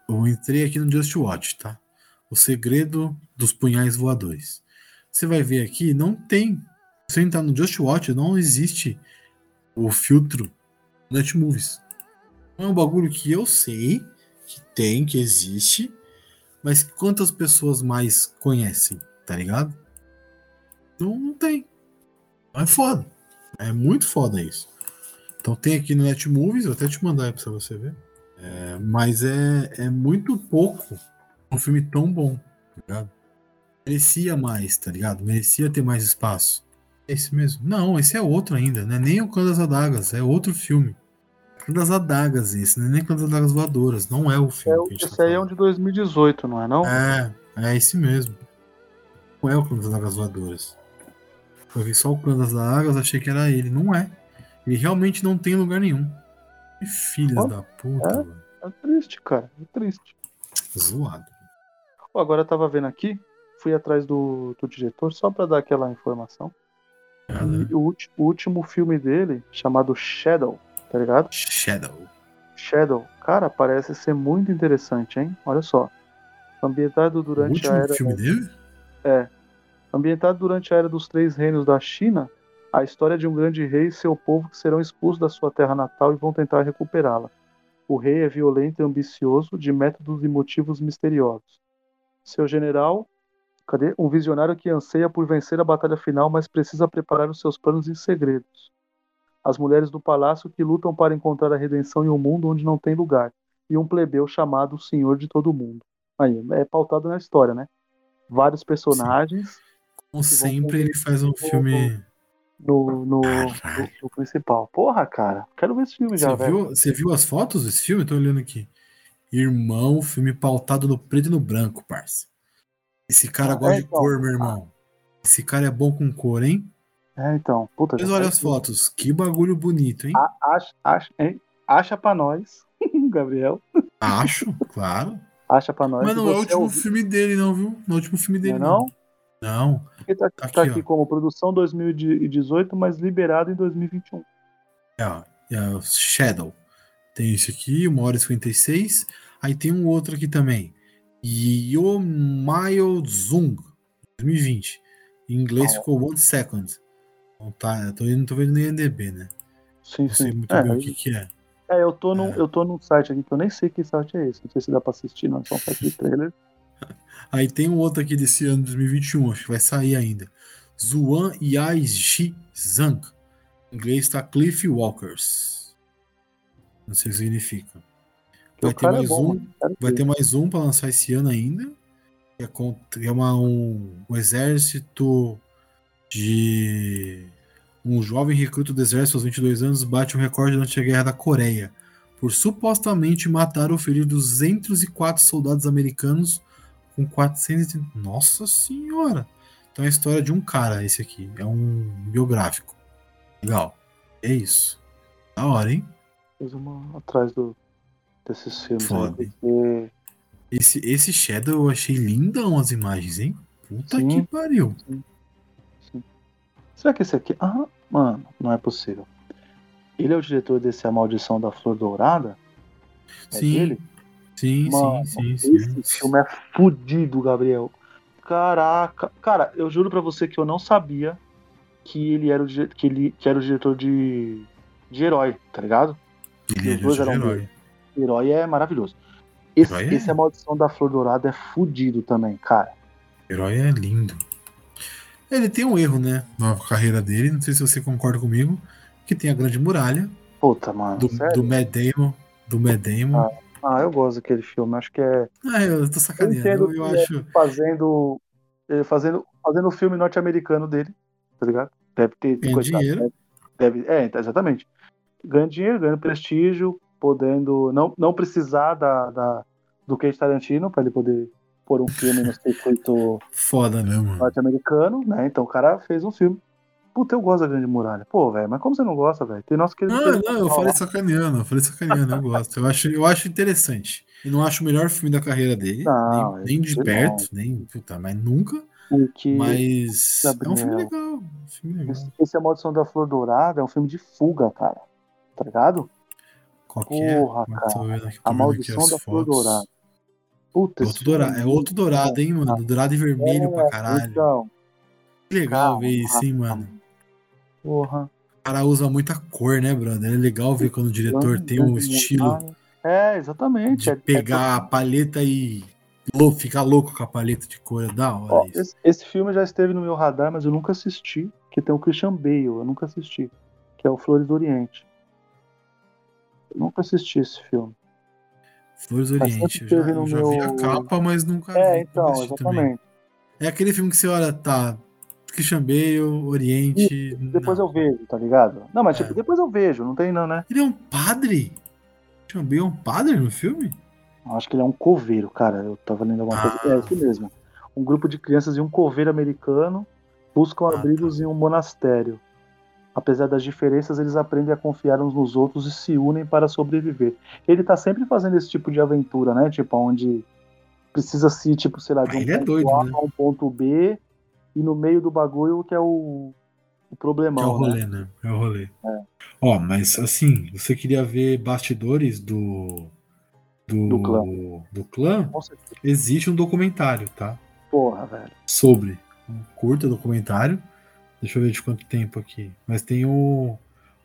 eu entrei aqui no Just Watch, tá? O segredo dos punhais voadores. Você vai ver aqui, não tem. Se você entrar no Just Watch, não existe o filtro Netmovies. Não é um bagulho que eu sei que tem, que existe, mas quantas pessoas mais conhecem, tá ligado? Não, não tem. É foda. É muito foda isso. Então tem aqui no Netmovies, vou até te mandar pra você ver. É, mas é, é muito pouco um filme tão bom, tá ligado? Merecia mais, tá ligado? Merecia ter mais espaço. É esse mesmo? Não, esse é outro ainda, né? Nem o Clã das Adagas, é outro filme. Clã das Adagas, esse, né? nem Clã das Adagas Voadoras, não é o filme. É, esse tá aí é um de 2018, não é não? É, é esse mesmo. Não é o Clã das Adagas Voadoras. Eu vi só o Clã das Adagas, achei que era ele. Não é. Ele realmente não tem lugar nenhum. Que da puta, é, é triste, cara. É triste. Zoado. Agora eu tava vendo aqui, fui atrás do, do diretor só para dar aquela informação. O, o, último filme dele, chamado Shadow, tá ligado? Shadow. Shadow. Cara, parece ser muito interessante, hein? Olha só. Ambientado durante o último a era. filme dele? É. Ambientado durante a era dos três reinos da China, a história de um grande rei e seu povo que serão expulsos da sua terra natal e vão tentar recuperá-la. O rei é violento e ambicioso, de métodos e motivos misteriosos. Seu general, cadê? Um visionário que anseia por vencer a batalha final, mas precisa preparar os seus planos em segredos. As mulheres do palácio que lutam para encontrar a redenção em um mundo onde não tem lugar. E um plebeu chamado Senhor de Todo Mundo. Aí, é pautado na história, né? Vários personagens. Sim. Como sempre, ele faz um filme no, no, no, no, principal. Porra, cara, quero ver esse filme já, você Viu, você viu as fotos desse filme? Tô olhando aqui. Irmão, filme pautado no preto e no branco, parça. Esse cara gosta é, de então, cor, meu irmão. Esse cara é bom com cor, hein? É, então. Puta, Mas olha as fotos. Que bagulho bonito, hein? Acha, acha, hein? acha pra nós, Gabriel. Acho, claro. Acha pra nós. Mas não é o último ouviu. filme dele, não, viu? Não é o último filme dele, não. É não? Não. Porque tá, tá, tá aqui, como produção 2018, mas liberado em 2021. É, é Shadow. Tem esse aqui, 1 hora e 56. Aí tem um outro aqui também. Yomail Zung, 2020. Em inglês ah, ficou One Second. Não, tá, tô, não tô vendo nem NDB, né? Sim, não sei muito é, bem o que, que é. É, eu tô, num, é. eu tô num site aqui que eu nem sei que site é esse. Não sei se dá pra assistir, não. É só um site de trailer. Aí tem um outro aqui desse ano 2021, acho que vai sair ainda. Zuan Yaiji Zhang. Em inglês está Cliff Walkers. Não sei o que significa. Vai ter, mais é bom, um, vai ter mais um para lançar esse ano ainda. É, é uma, um, um exército de. Um jovem recruta do exército aos 22 anos bate um recorde durante a Guerra da Coreia por supostamente matar ou ferir 204 soldados americanos com 400. Nossa senhora! Então é a história de um cara, esse aqui. É um biográfico. Legal. É isso. Da hora, hein? Fiz uma atrás do, desses filmes. Foda. Aí, porque... esse, esse Shadow eu achei lindão as imagens, hein? Puta sim, que pariu. Sim, sim. Será que esse aqui. Ah, mano, não é possível. Ele é o diretor desse A Maldição da Flor Dourada? É sim. Dele? Sim, Mano, sim, sim, esse filme é fudido, Gabriel. Caraca. Cara, eu juro pra você que eu não sabia que ele era o, que ele, que era o diretor de, de Herói, tá ligado? Ele Os dois eram Herói. Herói é maravilhoso. Esse, Herói é... esse é a Maldição da Flor Dourada é fudido também, cara. Herói é lindo. Ele tem um erro, né? Na carreira dele, não sei se você concorda comigo, que tem a Grande Muralha. Puta, mano. Do, do Matt Damon. Do Matt Damon. Ah ah, eu gosto daquele filme. Acho que é. Ah, eu tô sacaneando. Eu, eu é acho. Fazendo. Fazendo, fazendo o filme norte-americano dele, tá ligado? Deve ter. Ganha dinheiro. Deve, é, exatamente. Ganha dinheiro, ganha prestígio, podendo. Não, não precisar da, da, do Kate Tarantino pra ele poder pôr um filme no circuito. Foda mesmo. Norte-americano, né? Então o cara fez um filme Puta, eu gosto da Grande Muralha. Pô, velho, mas como você não gosta, velho? Tem nosso querido. Não, não, eu falei sacaneando, eu falei sacaneando, eu gosto. Eu acho, eu acho interessante. Eu não acho o melhor filme da carreira dele, não, nem, nem de perto, não. nem. Puta, mas nunca. Que... Mas Gabriel, é um filme legal. Um filme legal. Esse, esse é a Maldição da Flor Dourada, é um filme de fuga, cara. Tá ligado? Qual que é? Porra, é? cara. a Maldição da Flor Dourada. Puta, outro dourado, é, é outro dourado, hein, mano? Dourado e vermelho é, pra caralho. Então, que legal ver isso, hein, mano. Porra. O cara usa muita cor, né, brother? É legal ver quando o diretor tem um estilo. É, exatamente. De é, pegar é... a paleta e ficar louco com a paleta de cor. É da hora Ó, isso. Esse, esse, filme já esteve no meu radar, mas eu nunca assisti. Que tem o Christian Bale, eu nunca assisti. Que é o Flores do Oriente. Nunca assisti esse filme. Flores do Oriente, eu já, eu já meu... vi a capa, mas nunca É, vi, então, exatamente. Também. É aquele filme que você olha, tá, Christian Bale, Oriente. E depois não. eu vejo, tá ligado? Não, mas é. tipo, depois eu vejo, não tem não, né? Ele é um padre? Christian Bale é um padre no filme? Acho que ele é um coveiro, cara. Eu tava lendo alguma ah. coisa. É isso mesmo. Um grupo de crianças e um coveiro americano buscam ah, abrigos tá. em um monastério. Apesar das diferenças, eles aprendem a confiar uns nos outros e se unem para sobreviver. Ele tá sempre fazendo esse tipo de aventura, né? Tipo, onde precisa se, tipo, sei lá, de Ah, um é ponto doido, A né? a um ponto B, e no meio do bagulho que é o, o problemão, é o né? rolê, né? É o rolê. Ó, mas assim, você queria ver bastidores do. Do, Do clã. do clã? Existe um documentário, tá? Porra, velho. Sobre. Um curta documentário. Deixa eu ver de quanto tempo aqui. Mas tem o,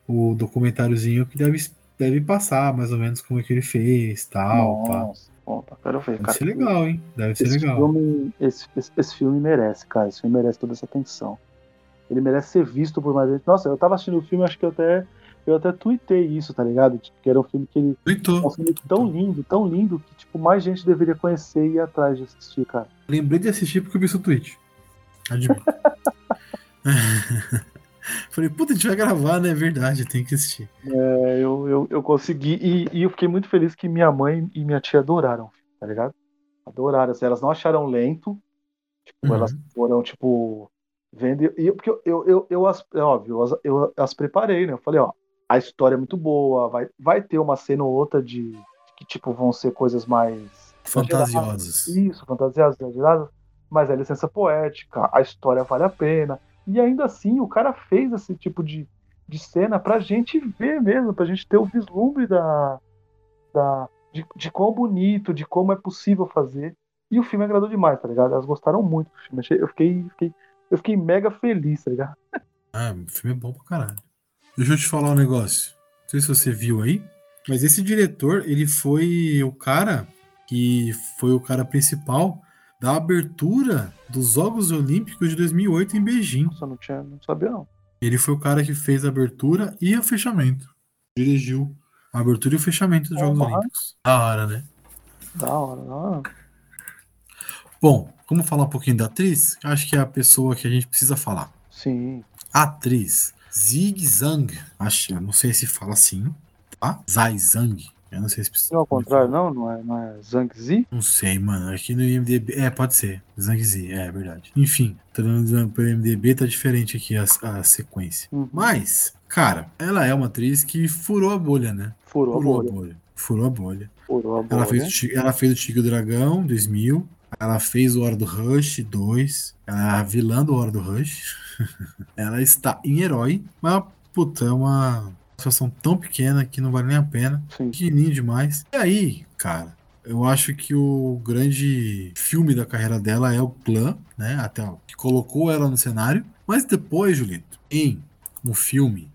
o documentáriozinho que deve, deve passar mais ou menos como é que ele fez, tal, pá. Nossa, opa, quero ver, Deve cara. ser legal, hein? Deve ser legal. filme, esse, esse, esse filme merece, cara. Esse filme merece toda essa atenção. Ele merece ser visto por mais gente. Nossa, eu tava assistindo o filme, acho que eu até, eu até tuitei isso, tá ligado? Tipo, que era um filme que ele. É um Tweetou. filme tão lindo, tão lindo, que tipo, mais gente deveria conhecer e ir atrás de assistir, cara. Lembrei de assistir porque eu vi seu tweet. Admito. Falei, puta, a gente vai gravar, né? É verdade, tem que assistir. É, eu, eu, eu consegui. E, e eu fiquei muito feliz que minha mãe e minha tia adoraram, tá ligado? Adoraram. Assim, elas não acharam lento. Tipo, Uhum. elas foram, tipo. Vendo. E porque eu, eu, eu, eu as, é óbvio, eu, as- eu as preparei, né? Eu falei, ó, a história é muito boa, vai, vai ter uma cena ou outra de. Que, tipo, vão ser coisas mais. Fantasiosas. Isso, fantasiosas, exageradas. Mas é licença poética, a história vale a pena. E ainda assim, o cara fez esse tipo de, de cena pra gente ver mesmo, pra gente ter o vislumbre da, da, de, de quão bonito, de como é possível fazer. E o filme agradou demais, tá ligado? Elas gostaram muito do filme. Eu fiquei, fiquei, eu fiquei mega feliz, tá ligado? Ah, o filme é bom pra caralho. Deixa eu te falar um negócio. Não sei se você viu aí, mas esse diretor, ele foi o cara que foi o cara principal da abertura dos Jogos Olímpicos de 2008 em Beijing. Nossa, não tinha, não sabia não. Ele foi o cara que fez a abertura e o fechamento. Dirigiu a abertura e o fechamento dos Jogos. Olímpicos. Da hora, né? Da hora, da hora. Bom, vamos falar um pouquinho da atriz? Acho que é a pessoa que a gente precisa falar. Sim. Atriz Zig Zhang, acho, não sei se fala assim, tá? Zai Zhang, eu não sei se precisa. Não, ao contrário, não, não é, não é? Não sei, mano. Aqui no IMDB. É, pode ser. Zhang Zi, é, é verdade. Enfim, tô dando pelo IMDB, tá diferente aqui a, a sequência. Uhum. Mas, cara, ela é uma atriz que furou a bolha, né? Furou a Furou bolha. a bolha. Furou a bolha. Furou a bolha. Ela fez, o ela fez o Tigre e o Dragão 2000. Ela fez o Hora do Rush 2. Ela é a vilã do Hora do Rush. ela está em herói. Mas, puta, é uma situação tão pequena que não vale nem a pena. Sim. Pequenininho demais. E aí, cara, eu acho que o grande filme da carreira dela é o Clã, né? Até o que colocou ela no cenário. Mas depois, Julito, em um filme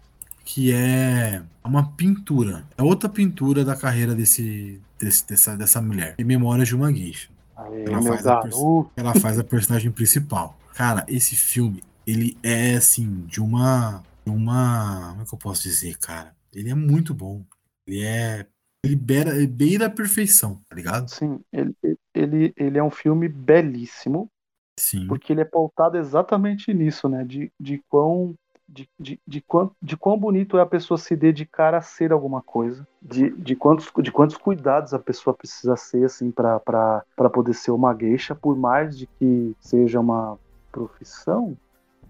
que é uma pintura. É outra pintura da carreira desse, desse- dessa, dessa mulher. Em Memórias de uma Geisha. Aí, Ela faz a. Ela faz a personagem principal. Cara, esse filme, ele é assim, de uma. Uma. Como é que eu posso dizer, cara? Ele é muito bom. Ele é. Ele beira, ele beira a perfeição, tá ligado? Sim, ele, ele, ele é um filme belíssimo, Sim. porque ele é pautado exatamente nisso, né? De, de quão. De, de, de, quão, de quão bonito é a pessoa se dedicar a ser alguma coisa, de, de, quantos, de quantos cuidados a pessoa precisa ser assim para poder ser uma geisha, por mais de que seja uma profissão,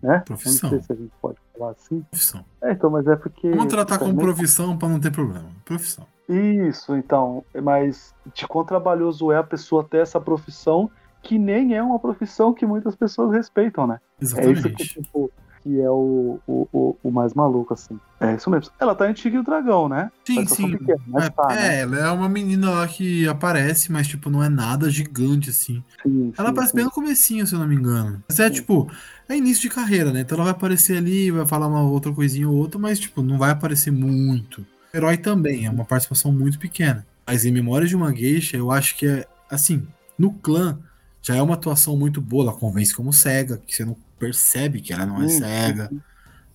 né? Profissão. Não sei se a gente pode falar assim. Profissão. É, então, mas é porque. Vamos tratar como também- profissão pra não ter problema. Profissão. Isso, então. Mas de quão trabalhoso é a pessoa ter essa profissão que nem é uma profissão que muitas pessoas respeitam, né? É isso que, Exatamente. tipo, que é o, o, o, mais maluco, assim. É isso mesmo. Ela tá em Tigre e o Dragão, né? Sim, sim. pequena, É, tá, né? é, ela é uma menina lá que aparece, mas tipo, não é nada gigante assim. Sim, Ela sim, aparece sim. bem no comecinho, se eu não me engano. Mas é tipo, é início de carreira, né? Então ela vai aparecer ali, vai falar uma outra coisinha ou outra, mas tipo, não vai aparecer muito. Herói também, é uma participação muito pequena. Mas em Memórias de uma Geisha, eu acho que é, assim, no clã, já é uma atuação muito boa. Ela convence como cega, que você não percebe que ela não é Sim, cega.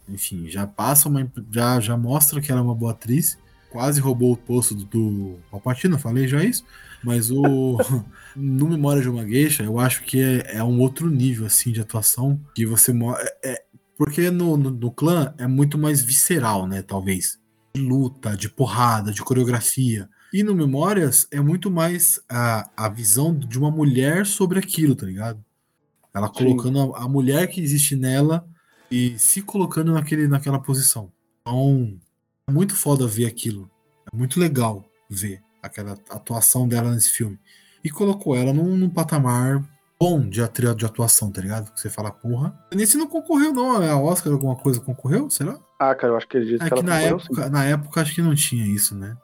Enfim, já passa uma. Já, já mostra que ela é uma boa atriz. Quase roubou o posto do, do Palpatine, eu falei já isso. Mas o. no Memória de uma Geisha, eu acho que é, é um outro nível, assim, de atuação. Que você. É, é- porque no, no, no clã é muito mais visceral, né? Talvez. De luta, de porrada, de coreografia. E no Memórias é muito mais a, a visão de uma mulher sobre aquilo, tá ligado? Ela colocando a, a mulher que existe nela e se colocando naquele, naquela posição. Então, é muito foda ver aquilo. É muito legal ver aquela atuação dela nesse filme. e colocou ela num, num patamar bom de, de atuação, tá ligado? Que você fala, porra. Nem se não concorreu, não. A Oscar alguma coisa concorreu? Será? Ah, cara, eu acho que ele disse é que, que na época, na época acho que não tinha isso, né?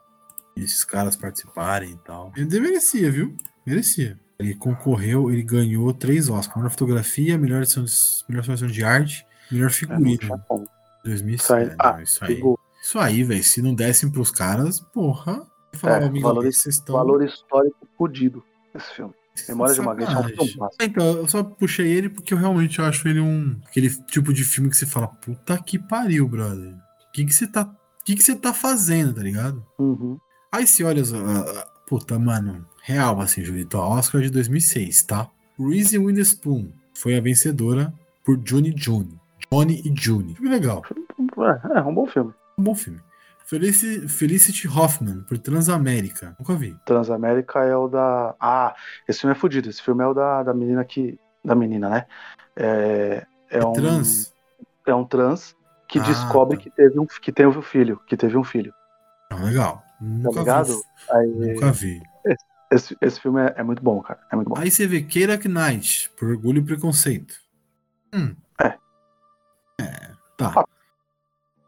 Esses caras participarem e tal. Ele merecia, viu? Merecia. Ele concorreu, ele ganhou três Oscars: melhor fotografia, melhor edição de, melhor edição de arte, melhor figurino. É, 2007. Ah, isso aí. Isso aí, velho. Se não dessem pros caras, porra. É, valor, estão... valor histórico fodido esse filme. Memória de uma Geisha é um Então, eu só puxei ele porque eu realmente acho ele um. aquele tipo de filme que você fala, puta que pariu, brother. O que, que você tá. O que, que você tá fazendo, tá ligado? Uhum. Aí se olha. Uh, puta, mano. Real, assim, Julito. A Oscar de 2006, tá? Reese Witherspoon foi a vencedora por Johnny June. Johnny e June. Filme legal. É, é um bom filme. Um bom filme. Felicity, Felicity Hoffman, por Transamérica. Nunca vi. Transamérica é o da. Ah, esse filme é fodido. Esse filme é o da, da menina que. Da menina, né? É, é, é um. Trans? É um trans que ah, descobre tá. que, teve um, que teve um filho. Que teve um filho. Ah, legal. Nunca tá ligado? Vi. Aí, Nunca vi. Esse, esse, filme é, é, muito bom, cara. É muito bom. Aí você vê Keira Knight, por orgulho e preconceito. Hum. É. É, tá.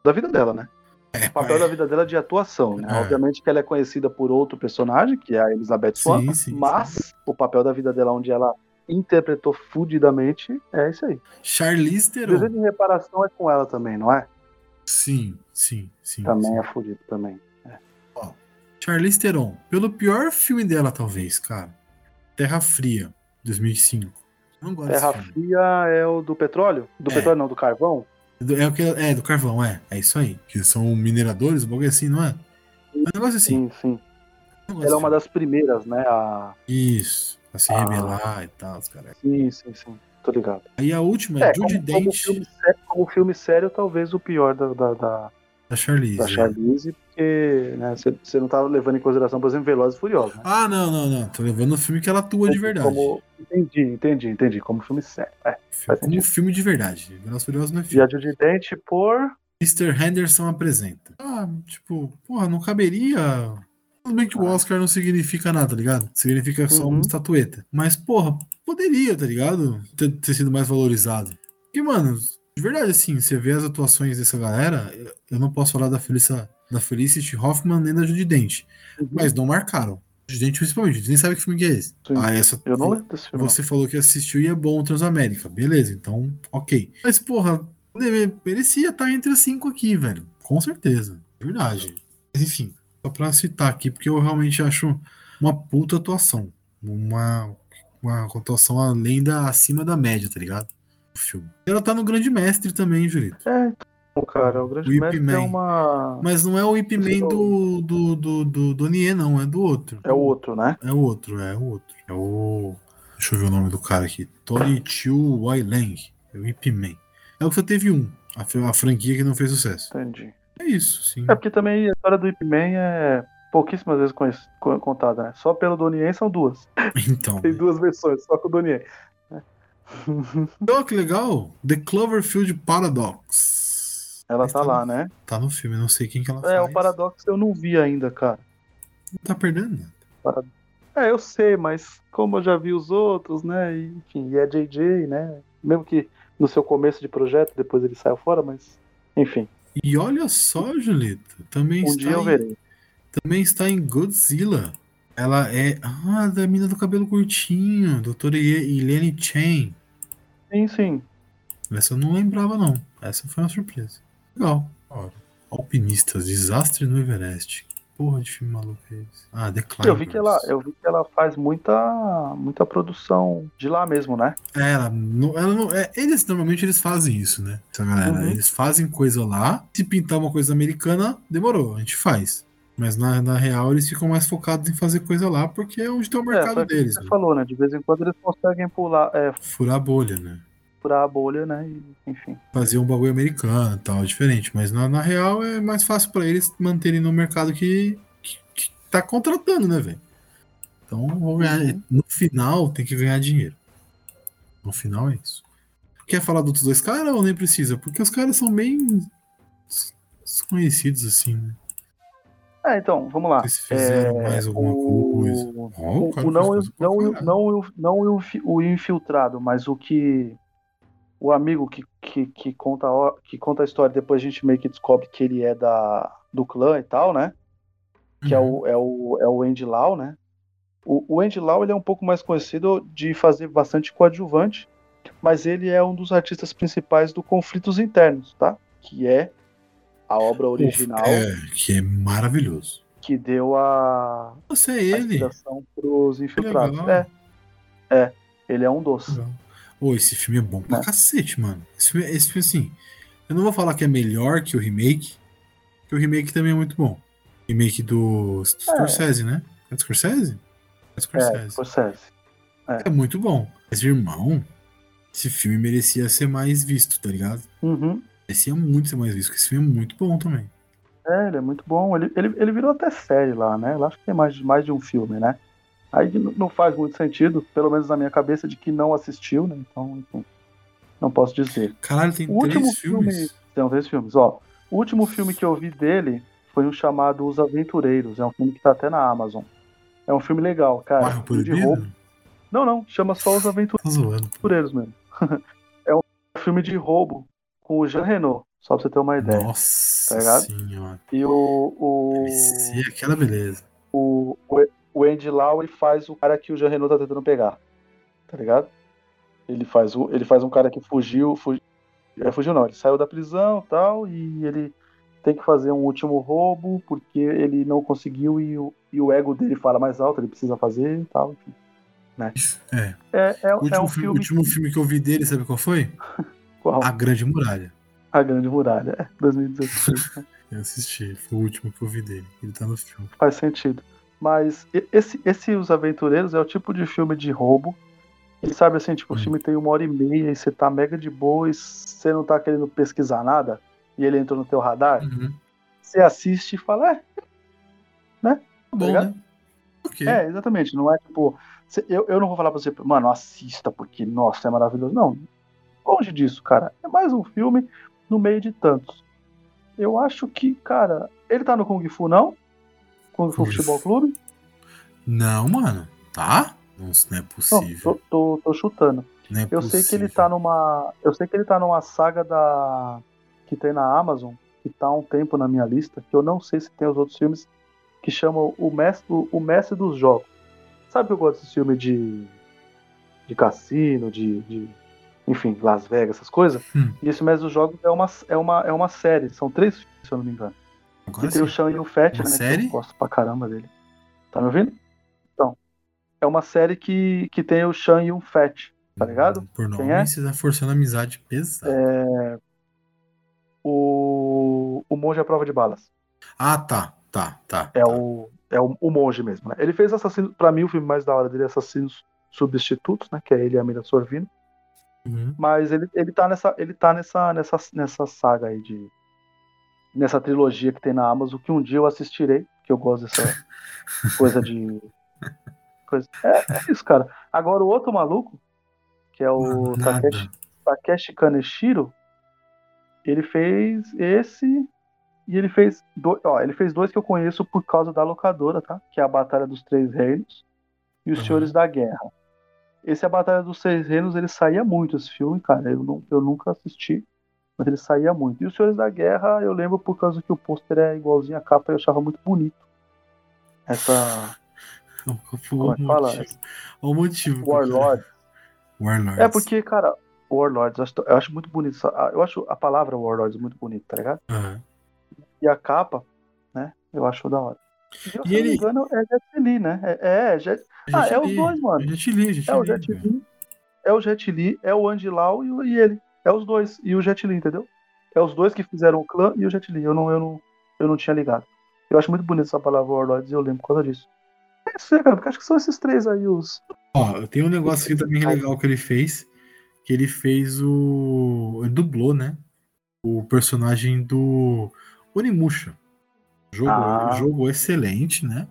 Da vida dela, né? É, o papel é. da vida dela é de atuação, né? É. Obviamente que ela é conhecida por outro personagem, que é a Elizabeth Swann, mas sim. o papel da vida dela onde ela interpretou fudidamente é isso aí. Charlize Theron. O desejo de reparação é com ela também, não é? Sim, sim, sim. Também sim. é fudido também. É. Ó, Charlize Theron, pelo pior filme dela talvez, cara. Terra Fria, 2005. Não gosto Terra Fria é o do petróleo? Do é. petróleo não, do carvão? É, o que, é, do carvão, é. É isso aí. Que são mineradores, um bagulho assim, não é? É um negócio assim. Sim, sim. Um Ela é uma das primeiras, né? A... Isso. A se ah. rebelar e tal, os caras. Sim, sim, sim. Tô ligado. Aí a última é, é Judy como, Dent. Como filme, sério, como filme sério, talvez o pior da, da, da, da Charlize. Da é. Charlize, é. porque né, você não tá levando em consideração, por exemplo, Velozes e Furiosos. Né? Ah, não, não, não. Tô levando o filme que ela atua de verdade. Como... Entendi, entendi, entendi. Como filme sério. É, como filme de verdade. Velozes e Furiosos não é filme. E a Judy Dent por... Mr. Henderson apresenta. Ah, tipo, porra, não caberia... Tudo bem que o ah. Oscar não significa nada, tá ligado? Significa só uhum. uma estatueta. Mas, porra, poderia, tá ligado? Ter, ter sido mais valorizado. Porque, mano, de verdade, assim, você vê as atuações dessa galera, eu não posso falar da, Felicia, da Felicity Hoffman nem da Judy Dent, uhum. mas não marcaram. Judy Dent principalmente, nem sabe que filme que é esse. Sim. Ah, essa, eu não lembro desse filme. Você falou que assistiu e é bom Transamérica, beleza, então, ok. Mas, porra, merecia estar entre as cinco aqui, velho. Com certeza. Verdade. Mas, enfim, só pra citar aqui, porque eu realmente acho uma puta atuação. Uma, uma atuação além da, acima da média, tá ligado? Filme. Ela tá no Grande Mestre também, Julito. É, então, cara, o Grande o Mestre Man. é uma. Mas não é o Ip Man do, do, do, do, do Nie, não, é do outro. É o outro, né? É o outro, é o outro. É o. Deixa eu ver o nome do cara aqui. Tony Chiu Wai Lang. É o Ip Man. É o que só teve um. A, a franquia que não fez sucesso. Entendi. É isso, sim. É porque também a história do Ip Man é pouquíssimas vezes contada, né? Só pelo Donnie Yen são duas. Então. Tem duas versões, só com o Donnie Yen. oh, que legal! The Cloverfield Paradox. Ela tá, tá, lá, né? Tá no filme, não sei quem que ela é. É, o Paradox eu não vi ainda, cara. Não tá perdendo nada. É, eu sei, mas como eu já vi os outros, né? E, enfim, e é JJ, né? Mesmo que no seu começo de projeto, depois ele saiu fora, mas enfim. E olha só, Julito, também um está dia eu verei. também está em Godzilla. Ela é. Ah, da mina do cabelo curtinho, doutora Helene Chen. Sim, sim. Essa eu não lembrava, não. Essa foi uma surpresa. Legal. Ora. Alpinistas, desastre no Everest. Que porra de filme maluco é esse? Ah, The Climbers. Eu vi que ela, eu vi que ela faz muita, muita produção de lá mesmo, né? É, ela, não, ela não, é, eles normalmente eles fazem isso, né? Essa galera, uhum. eles fazem coisa lá. Se pintar uma coisa americana, demorou, a gente faz. Mas na, na real eles ficam mais focados em fazer coisa lá porque é onde tem o é, mercado é, deles. Você né? falou, né? De vez em quando eles conseguem pular. É, Furar a bolha, né? Furar a bolha, né? E, enfim. Fazer um bagulho americano e tal, diferente. Mas na, na real é mais fácil para eles manterem no mercado que, que, que tá contratando, né, velho? Então vou ganhar. Uhum. No final tem que ganhar dinheiro. No final é isso. Quer falar dos dois caras ou nem precisa? Porque os caras são bem desconhecidos assim, né? É, então, vamos lá. Eles fizeram É, mais alguma o- coisa. Ó, O, o não, não, caralho. não, não, o infi- o infiltrado, mas o que. O amigo que, que, que, conta, a, que conta a história, depois a gente meio que descobre que ele é da, do clã e tal, né? Que Uhum. é, o, é, o, é o Andy Lau, né? O, o Andy Lau ele é um pouco mais conhecido de fazer bastante coadjuvante, mas ele é um dos artistas principais do Conflitos Internos, tá? Que é a obra original É, que é maravilhoso. que deu a, Você é a ele. inspiração pros infiltrados. É, é, ele é um. Legal. Ô, esse filme é bom pra Né? cacete, mano. Esse filme, esse filme, assim, eu não vou falar que é melhor que o remake, porque o remake também é muito bom. Remake do Scorsese, né? É do Scorsese? É do É, Scorsese. Scorsese. É muito bom. Mas, irmão, esse filme merecia ser mais visto, tá ligado? Uhum. Merecia muito ser mais visto, porque esse filme é muito bom também. É, ele é muito bom. Ele, ele, ele virou até série lá, né? Eu acho que tem mais, de- mais de um filme, né? Aí não faz muito sentido, pelo menos na minha cabeça, de que não assistiu, né? Então, enfim, não posso dizer. Caralho, tem O último três filmes. filme. Tem três filmes, ó. O último filme que eu vi dele foi um chamado Os Aventureiros. É um filme que tá até na Amazon. É um filme legal, cara. Bairro Filme de roubo. Não, não, chama só Os Aventureiros. Aventureiros mesmo. é um filme de roubo com o Jean Reno, só pra você ter uma ideia. Nossa Tá senhora. E o, o, Esse é aquela beleza. o, o, Andy Lau ele faz o cara que o Jean Reno tá tentando pegar. Tá ligado? Ele faz, o, ele faz um cara que fugiu, fugiu, é, fugiu não, ele saiu da prisão e tal, e ele tem que fazer um último roubo porque ele não conseguiu e o, e o ego dele fala mais alto, ele precisa fazer e tal. Enfim. É. É, é, O último, é um filme, filme. último filme que eu vi dele, sabe qual foi? Qual? A Grande Muralha. A Grande Muralha, é, 2016. né? Eu assisti, foi o último que eu vi dele. Ele tá no filme. Faz sentido. Mas e- esse, esse Os Aventureiros é o tipo de filme de roubo. Ele sabe assim, tipo, o Hum. filme tem uma hora e meia e você tá mega de boa e você não tá querendo pesquisar nada e ele entrou no teu radar. Uhum. Você assiste e fala, é, Tá bom, ligado? né? É, exatamente. Não é tipo. eu, eu não vou falar pra você, mano, assista porque, nossa, é maravilhoso. Não. Longe disso, cara. É mais um filme no meio de tantos. Eu acho que, cara, ele tá no Kung Fu, não? Kung Fu. Futebol Clube? Não, mano. Tá? Não, não é Não, possível. tô, tô, tô chutando. Não é Eu sei que ele possível. tá numa. Eu sei que ele tá numa saga da. que tem na Amazon, que tá há um tempo na minha lista, que eu não sei se tem os outros filmes, que chamam O Mestre, o Mestre dos Jogos. Sabe que eu gosto desse filme de. de cassino, de. de- enfim, Las Vegas, essas coisas? Hum. E esse Mestre dos Jogos é uma, é, uma, é uma série, são três filmes, se eu não me engano. Agora E tem o sim. Sean e o Fett, Uma né? que série? eu gosto pra caramba dele. Tá me ouvindo? Então. É uma série que, que tem o Sean e o Fett, tá ligado? Por nome, é? você tá forçando a amizade pesada. o, o monge à prova de balas. Ah, tá. Tá, tá. É tá. o é o, o monge mesmo, né? Ele fez Assassinos, pra mim o filme mais da hora dele é Assassinos Substitutos, né? Que é ele e a Mira Sorvino. Uhum. Mas ele, ele tá nessa ele tá nessa nessa nessa saga aí de nessa trilogia que tem na Amazon que um dia eu assistirei, que eu gosto dessa coisa de coisa. É, é isso, cara. Agora o outro maluco, que é o Nada. Takeshi, Takeshi Kaneshiro, ele fez esse e ele fez dois, ó, ele fez dois que eu conheço por causa da locadora, tá? Que é a Batalha dos Três Reinos e os Uhum. Senhores da Guerra. Esse a Batalha dos Três Reinos, ele saía muito esse filme, cara. Eu, não, eu nunca assisti, mas ele saía muito. E os Senhores da Guerra, eu lembro por causa que o pôster é igualzinho à capa e eu achava muito bonito. Essa Como é que fala? Olha o motivo. Warlord. quero. Warlords. É porque, cara, Warlords, eu acho, eu acho muito bonito. essa- Eu acho a palavra Warlords muito bonita, tá ligado? Aham. E a capa, né? Eu acho da hora. Se eu E não ele- me engano, é Jet Li, né? É, é, Jet, Ah, é os dois, mano. É Jet Li, Jet é o Jet. Li, é o Jet Li, é o Andy Lau e, e ele. É os dois. E o Jet Li, entendeu? É os dois que fizeram o clã e o Jet Li. Eu não, eu não, eu não tinha ligado. Eu acho muito bonito essa palavra Warlords e eu lembro por causa disso. É isso aí, cara, porque acho que são esses três aí os. Ó, tem um negócio aqui também legal que ele fez. Que ele fez o. Ele dublou, né? O personagem do Onimusha. Jogo, Ah. jogo excelente, né?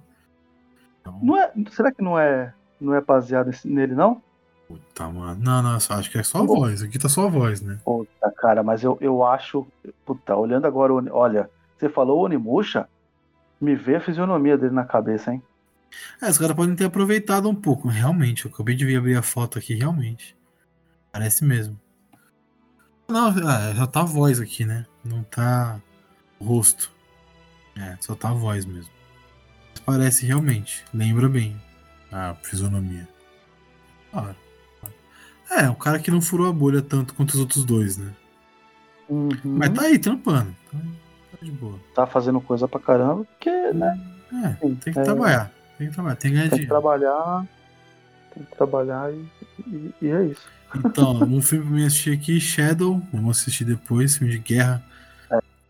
Então, Não é, será que não é, não é baseado nele, não? puta, mano. Não, não, acho que é só a voz. Aqui tá só a voz, né? Puta, cara, mas eu, eu acho. Puta, olhando agora, o olha, você falou Onimusha, Me vê a fisionomia dele na cabeça, hein? É, os caras podem ter aproveitado um pouco. Realmente, eu acabei de abrir a foto aqui, realmente. Parece mesmo. Não, ah, já tá a voz aqui, né? Não tá o rosto. É, só tá a voz mesmo. Parece realmente. Lembra bem a fisionomia. Claro. É, o cara que não furou a bolha tanto quanto os outros dois, né? Uhum. Mas tá aí, trampando. Tá, tá, de boa. Tá fazendo coisa pra caramba, porque, né? É, tem que é... trabalhar. Tem que trabalhar, tem que ganhar Tem que trabalhar. Tem que trabalhar e, e, e é isso. Então, um filme pra mim assistir aqui, Shadow. Vamos assistir depois, filme de guerra.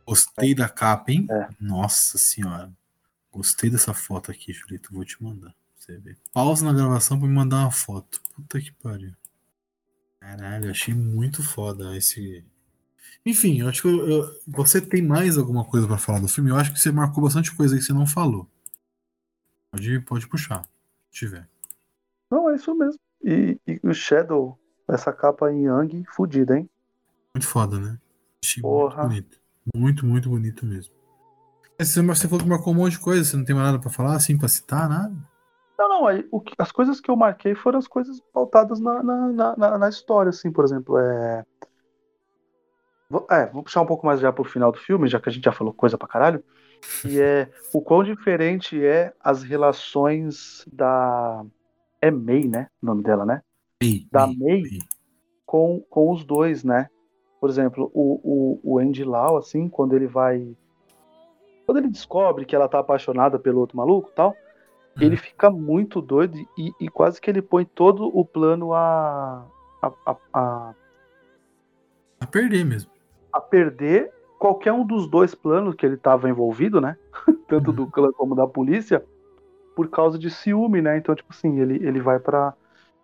Gostei da capa, hein? É. Nossa senhora. Gostei dessa foto aqui, Julito. Vou te mandar. Você ver. Pausa na gravação pra me mandar uma foto. Puta que pariu. Caralho, achei muito foda esse. Enfim, eu acho que eu, eu, você tem mais alguma coisa para falar do filme. Eu acho que você marcou bastante coisa aí que você não falou. Pode, pode puxar, se tiver. Não, é isso mesmo. E, e o Shadow, essa capa em Yang, fodida, hein? Muito foda, né? Achei Porra. muito bonito. Muito, muito bonito mesmo. Você, você falou que marcou um monte de coisa, você não tem mais nada para falar, assim, pra citar, nada? Não, não, aí, o que, as coisas que eu marquei foram as coisas pautadas na, na, na, na história, assim, por exemplo, é... Vou, é, vou puxar um pouco mais já pro final do filme, já que a gente já falou coisa pra caralho, e é o quão diferente é as relações da... É May, né, o nome dela, né? May, da May, May, May. Com, com os dois, né? Por exemplo, o, o, o Andy Lau, assim, quando ele vai... Quando ele descobre que ela tá apaixonada pelo outro maluco e tal ele fica muito doido e, e, quase que ele põe todo o plano a a, a, a, a perder mesmo. A perder qualquer um dos dois planos que ele estava envolvido, né? Tanto uhum. do clã como da polícia, por causa de ciúme, né? Então, tipo assim, ele, ele vai para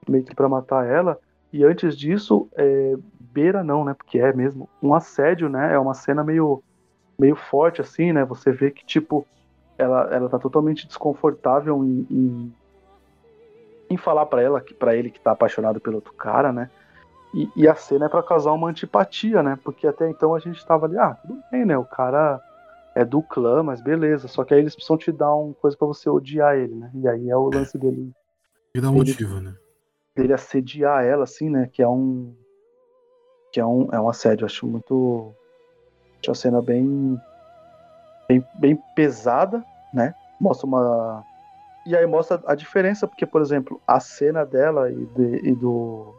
meio que para matar ela. E antes disso, é, beira não, né? Porque é mesmo um assédio, né? É uma cena meio meio forte assim, né? Você vê que tipo ela, ela tá totalmente desconfortável em, em, em falar para ela, para ele que tá apaixonado pelo outro cara, né? E, e a cena é para causar uma antipatia, né? Porque até então a gente tava ali, ah, tudo bem, né? O cara é do clã, mas beleza. Só que aí eles precisam te dar uma coisa para você odiar ele, né? E aí é o lance dele. E dá um motivo, né? Dele assediar ela, assim, né? Que é um. Que é um, é um assédio. Acho muito. Acho a cena bem bem, bem pesada, né? Mostra uma. E aí mostra a diferença, porque, por exemplo, a cena dela e, de, e do,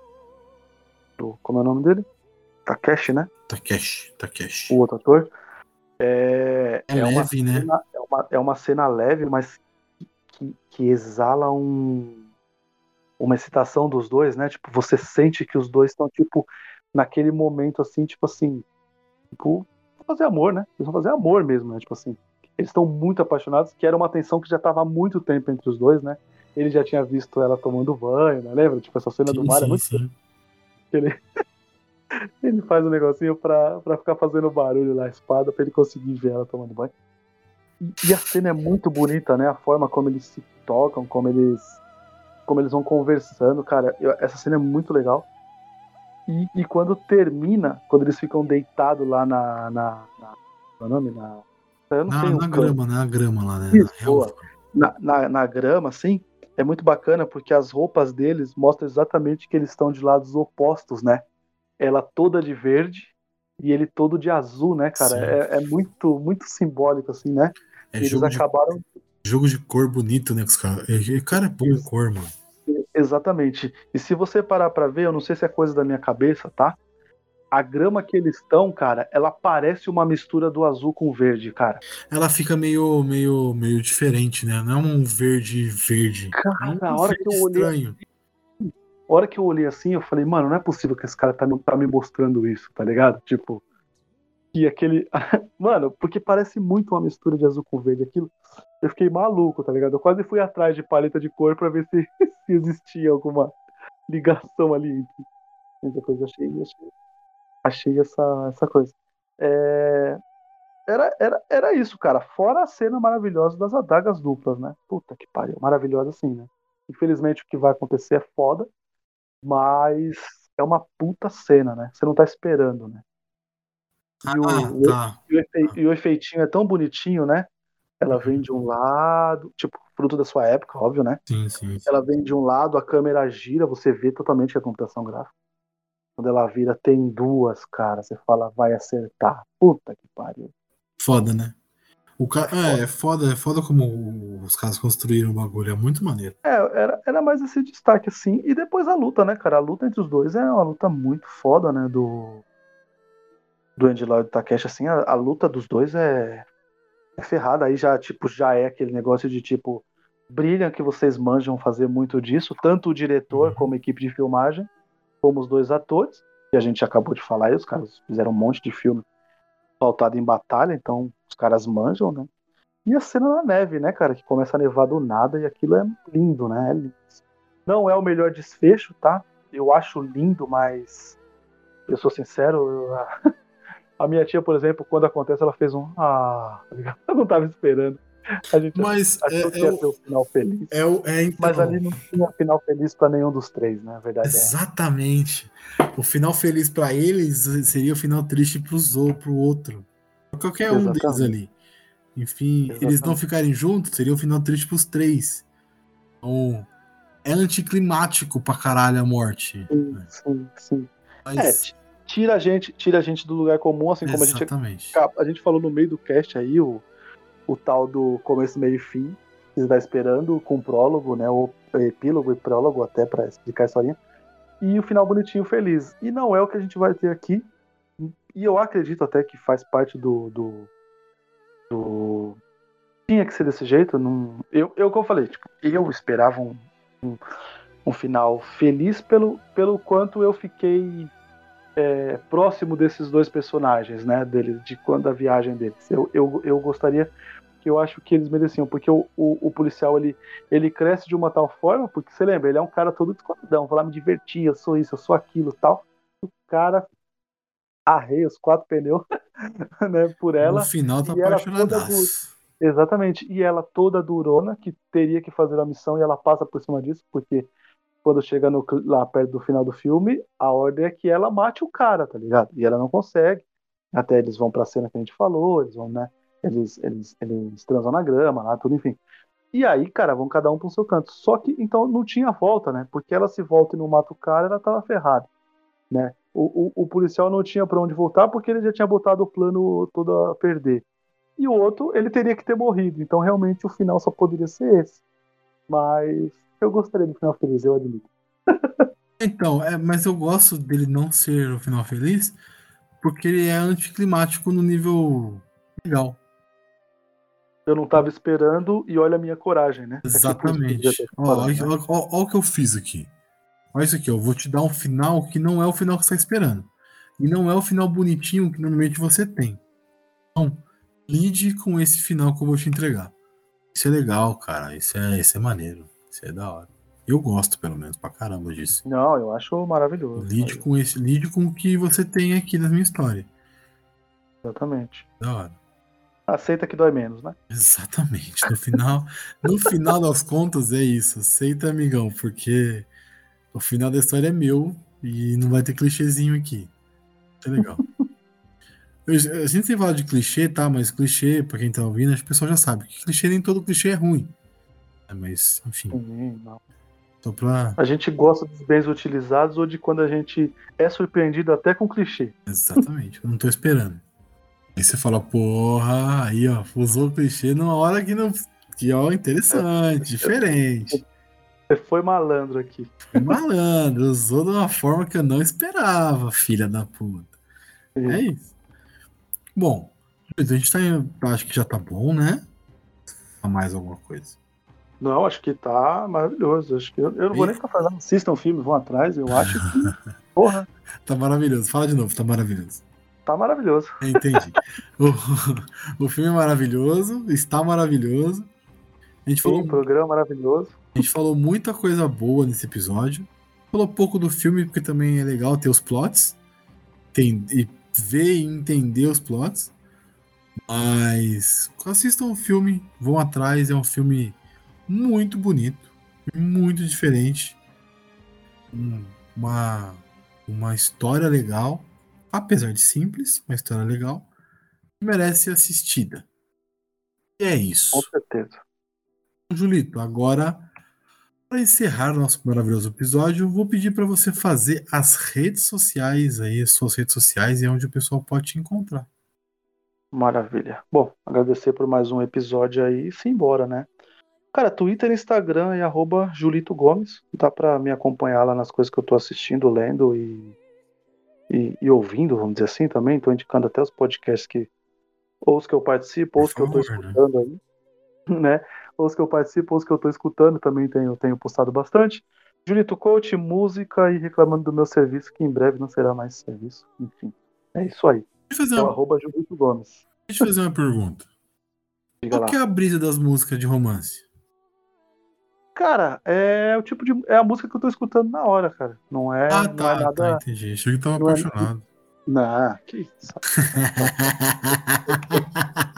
do. Como é o nome dele? Takeshi, né? Takeshi, Takeshi. O outro ator. É, é, é leve, né? Cena, é, uma, é uma cena leve, mas que, que exala um, uma excitação dos dois, né? Tipo, você sente que os dois estão, tipo, naquele momento assim, tipo assim, tipo, fazer amor, né? Eles vão fazer amor mesmo, né? Tipo assim. Eles estão muito apaixonados, que era uma tensão que já estava há muito tempo entre os dois, né? Ele já tinha visto ela tomando banho, né? Lembra? Tipo, essa cena sim, do mar é sim, é muito. Sim. Ele... ele faz um negocinho pra, pra ficar fazendo barulho na espada pra ele conseguir ver ela tomando banho. E a cena é muito bonita, né? A forma como eles se tocam, como eles. Como eles vão conversando, cara. Eu, essa cena é muito legal. E, e, quando termina, quando eles ficam deitados lá na. na, na qual é o nome? Na, eu não na, sei na grama? Na grama lá, né? Isso, na, na, na, grama, assim, é muito bacana porque as roupas deles mostram exatamente que eles estão de lados opostos, né? Ela toda de verde e ele todo de azul, né, cara? É, é, muito, muito simbólico, assim, né? É eles jogo acabaram. De, jogo de cor bonito, né? Os cara, cara é bom cor, mano. Exatamente. E se você parar para ver, eu não sei se é coisa da minha cabeça, tá? A grama que eles estão, cara, ela parece uma mistura do azul com verde, cara. Ela fica meio, meio, meio diferente, né? Não é um verde verde. Cara, é um a hora que eu olhei. Estranho. A hora que eu olhei assim, eu falei, mano, não é possível que esse cara tá, tá me mostrando isso, tá ligado? Tipo, e aquele. Mano, porque parece muito uma mistura de azul com verde. Aquilo. Eu fiquei maluco, tá ligado? Eu quase fui atrás de paleta de cor pra ver se, se existia alguma ligação ali entre. Depois achei, achei, achei essa, essa coisa. É... Era, era, era isso, cara. Fora a cena maravilhosa das adagas duplas, né? Puta que pariu. Maravilhosa assim, né? Infelizmente o que vai acontecer é foda, mas é uma puta cena, né? Você não tá esperando, né? E, ah, o, tá. e, o, e o efeitinho é tão bonitinho, né? Ela vem de um lado, tipo, fruto da sua época, óbvio, né? Sim, sim, sim. Ela vem de um lado, a câmera gira, você vê totalmente a computação gráfica. Quando ela vira, tem duas, cara. Você fala, vai acertar. Puta que pariu. Foda, né? O cara, é, é foda, é foda como os caras construíram o bagulho, é muito maneiro. É, era, era mais esse destaque assim. E depois a luta, né, cara? A luta entre os dois é uma luta muito foda, né? Do. Do Andy Lloyd e Takeshi, assim, a, a, luta dos dois é, é ferrada. Aí já, tipo, já é aquele negócio de tipo. Brilha que vocês manjam fazer muito disso, tanto o diretor uhum. como a equipe de filmagem, como os dois atores. E a gente acabou de falar aí, os caras fizeram um monte de filme pautado em batalha, então os caras manjam, né? E a cena na neve, né, cara, que começa a nevar do nada e aquilo é lindo, né? É lindo. Não é o melhor desfecho, tá? Eu acho lindo, mas eu sou sincero, eu... a minha tia, por exemplo, quando acontece, ela fez um ah, eu não tava esperando. A gente mas achou é, que ia é ter o final feliz. É, é, então... Mas ali não tinha final feliz para nenhum dos três, né? A verdade Exatamente. É. O final feliz para eles seria o final triste pro, pro outro. Pra qualquer Exatamente. um deles ali. Enfim, Exatamente. eles não ficarem juntos, seria o final triste pros três. Então, é anticlimático pra caralho a morte. Sim, sim, sim. Mas... Tira a gente, tira a gente do lugar comum, assim como Exatamente. a gente a gente falou no meio do cast aí, o o tal do começo, meio e fim, que está esperando, com prólogo, né? Ou epílogo e prólogo até para explicar a historinha. E o final bonitinho, feliz. E não é o que a gente vai ter aqui. E eu acredito até que faz parte do. do, do... Tinha que ser desse jeito. Não... Eu, eu, como eu falei, tipo, eu esperava um, um, um final feliz pelo, pelo quanto eu fiquei é, próximo desses dois personagens, né? Deles, de quando a viagem deles. Eu, eu, eu gostaria que eu acho que eles mereciam, porque o, o, o, policial ele, ele cresce de uma tal forma, porque você lembra, ele é um cara todo descoladão, vai lá me divertir, eu sou isso, eu sou aquilo tal. O cara arreia os quatro pneus né, por ela. No final tá apaixonadaço. Exatamente, e ela toda durona, que teria que fazer a missão e ela passa por cima disso, porque quando chega no, lá perto do final do filme, a ordem é que ela mate o cara, tá ligado? E ela não consegue. Até eles vão pra cena que a gente falou, eles vão, né? Eles, eles, eles transam na grama lá, tudo, enfim. E aí, cara, vão cada um pro seu canto. Só que, então, não tinha volta, né? Porque ela se volta e não mata o cara, ela tava ferrada, né? O, o, o policial não tinha para onde voltar porque ele já tinha botado o plano todo a perder. E o outro, ele teria que ter morrido. Então, realmente, o final só poderia ser esse. Mas eu gostaria do final feliz, eu admito. então, é, mas eu gosto dele não ser o final feliz porque ele é anticlimático no nível legal eu não estava esperando e olha a minha coragem, né? É Exatamente. Olha o que eu fiz aqui. Olha isso aqui, eu vou te dar um final que não é o final que você está esperando. E não é o final bonitinho que normalmente você tem. Então, lide com esse final que eu vou te entregar. Isso é legal, cara. Isso é, isso é maneiro. Isso é da hora. Eu gosto, pelo menos, pra caramba disso. Não, eu acho maravilhoso. Lide com esse, lide com o que você tem aqui na minha história. Exatamente. Da hora aceita que dói menos, né? Exatamente. No final, no final das contas é isso. Aceita, amigão, porque o final da história é meu e não vai ter clichêzinho aqui. É legal. Eu, a gente sempre fala de clichê, tá? Mas clichê, pra quem tá ouvindo, o pessoal já sabe que clichê nem todo clichê é ruim. É, mas, enfim. Sim, não. Só pra... A gente gosta dos bens utilizados ou de quando a gente é surpreendido até com clichê. Exatamente. Eu não tô esperando. Aí você fala, porra, aí ó, usou o clichê numa hora que não. Que ó, interessante, diferente. Você foi malandro aqui. Foi malandro, usou de uma forma que eu não esperava, filha da puta. Sim. É isso. Bom, a gente tá. Acho que já tá bom, né? A mais alguma coisa. Não, acho que tá maravilhoso. Acho que eu, eu não vou nem ficar falando. Assistam o filme, vão atrás, eu acho que. Porra. tá maravilhoso. Fala de novo, tá maravilhoso tá maravilhoso. Entendi. o, o filme é maravilhoso, está maravilhoso. A gente Sim, falou, um programa maravilhoso. A gente falou muita coisa boa nesse episódio. Falou pouco do filme, porque também é legal ter os plots. Tem, e ver e entender os plots. Mas assistam o filme, vão atrás. É um filme muito bonito, muito diferente. Uma, uma história legal apesar de simples, uma história legal, merece ser assistida. E é isso. Com certeza. Julito, agora, para encerrar nosso maravilhoso episódio, vou pedir para você fazer as redes sociais aí, as suas redes sociais e onde o pessoal pode te encontrar. Maravilha. Bom, agradecer por mais um episódio aí e se embora, né? Cara, Twitter e Instagram é arroba Julito Gomes. Dá pra me acompanhar lá nas coisas que eu tô assistindo, lendo e, e, e ouvindo, vamos dizer assim também. Tô indicando até os podcasts que. Ou os que eu participo, ou os que eu tô né? escutando né? aí. Né? Ou os que eu participo, ou os que eu tô escutando, também tenho, tenho postado bastante. Julito Coach, música e reclamando do meu serviço, que em breve não será mais serviço. Enfim, é isso aí. Deixa eu fazer uma... arroba Julito Gomes. Deixa eu fazer uma pergunta. Qual que é a brisa das músicas de romance? Cara, é o tipo de. É a música que eu tô escutando na hora, cara. Não é. Ah, tá, não é tá, nada... tá, entendi. Achei que tava não apaixonado. É... Não, que isso.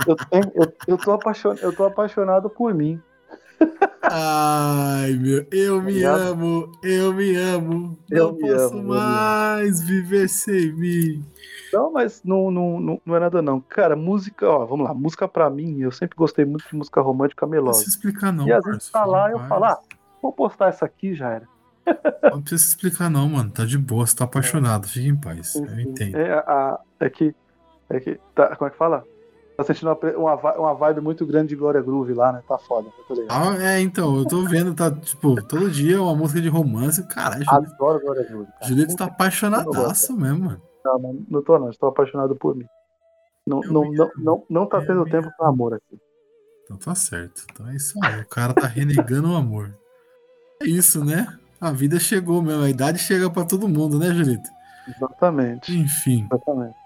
eu, eu, eu, eu, tô apaixonado, eu tô apaixonado por mim. Ai, meu, eu me amo, eu me amo. Eu não me posso amo, mais viver sem mim. Não, mas não, não, não, é nada não. Cara, música, ó, vamos lá, música pra mim, eu sempre gostei muito de música romântica melosa. Não precisa explicar não, E às vezes tá lá, eu falo, ah, vou postar essa aqui, já era. Não precisa explicar não, mano, tá de boa, você tá apaixonado, fique em paz, eu entendo. É, a, é que, é que, tá, como é que fala? Tá sentindo uma, uma vibe muito grande de Glória Groove lá, né? Tá foda. Ah, é, então, eu tô vendo, tá, tipo, todo dia uma música de romance, caralho. Adoro Glória Groove. Julito tá apaixonadaço mesmo, mano. Não, não, não tô não, estou apaixonado por mim. Não, não, não, não, não tá tendo tempo para amor aqui. Então tá certo. Então é isso aí. O cara tá renegando o amor. É isso, né? A vida chegou mesmo. A idade chega para todo mundo, né, Julito? Exatamente. Enfim. Exatamente.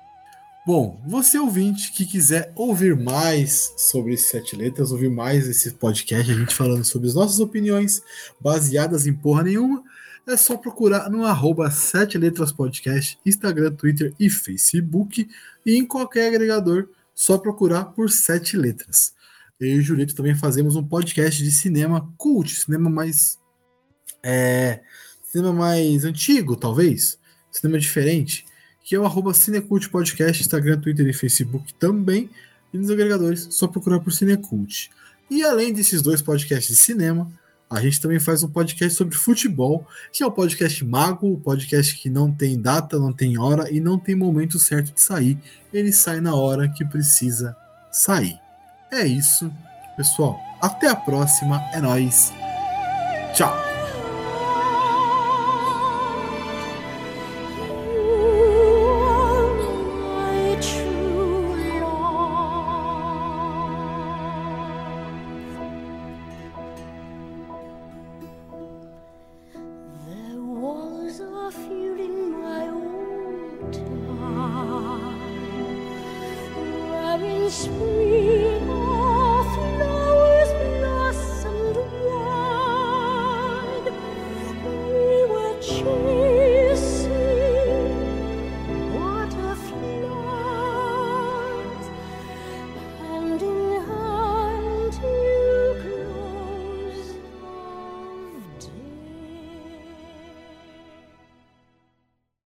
Bom, você ouvinte que quiser ouvir mais sobre Sete Letras, ouvir mais esse podcast, a gente falando sobre as nossas opiniões baseadas em porra nenhuma, é só procurar no arroba Sete Letras Podcast, Instagram, Twitter e Facebook, e em qualquer agregador, só procurar por Sete Letras. Eu e o Julito também fazemos um podcast de cinema cult, cinema mais. É, cinema mais antigo, talvez, cinema diferente, que é o arroba Cinecult Podcast, Instagram, Twitter e Facebook também, e nos agregadores, só procurar por Cinecult. E além desses dois podcasts de cinema, a gente também faz um podcast sobre futebol, que é o podcast Mago, o podcast que não tem data, não tem hora e não tem momento certo de sair. Ele sai na hora que precisa sair. É isso, pessoal. Até a próxima. É nós. Tchau.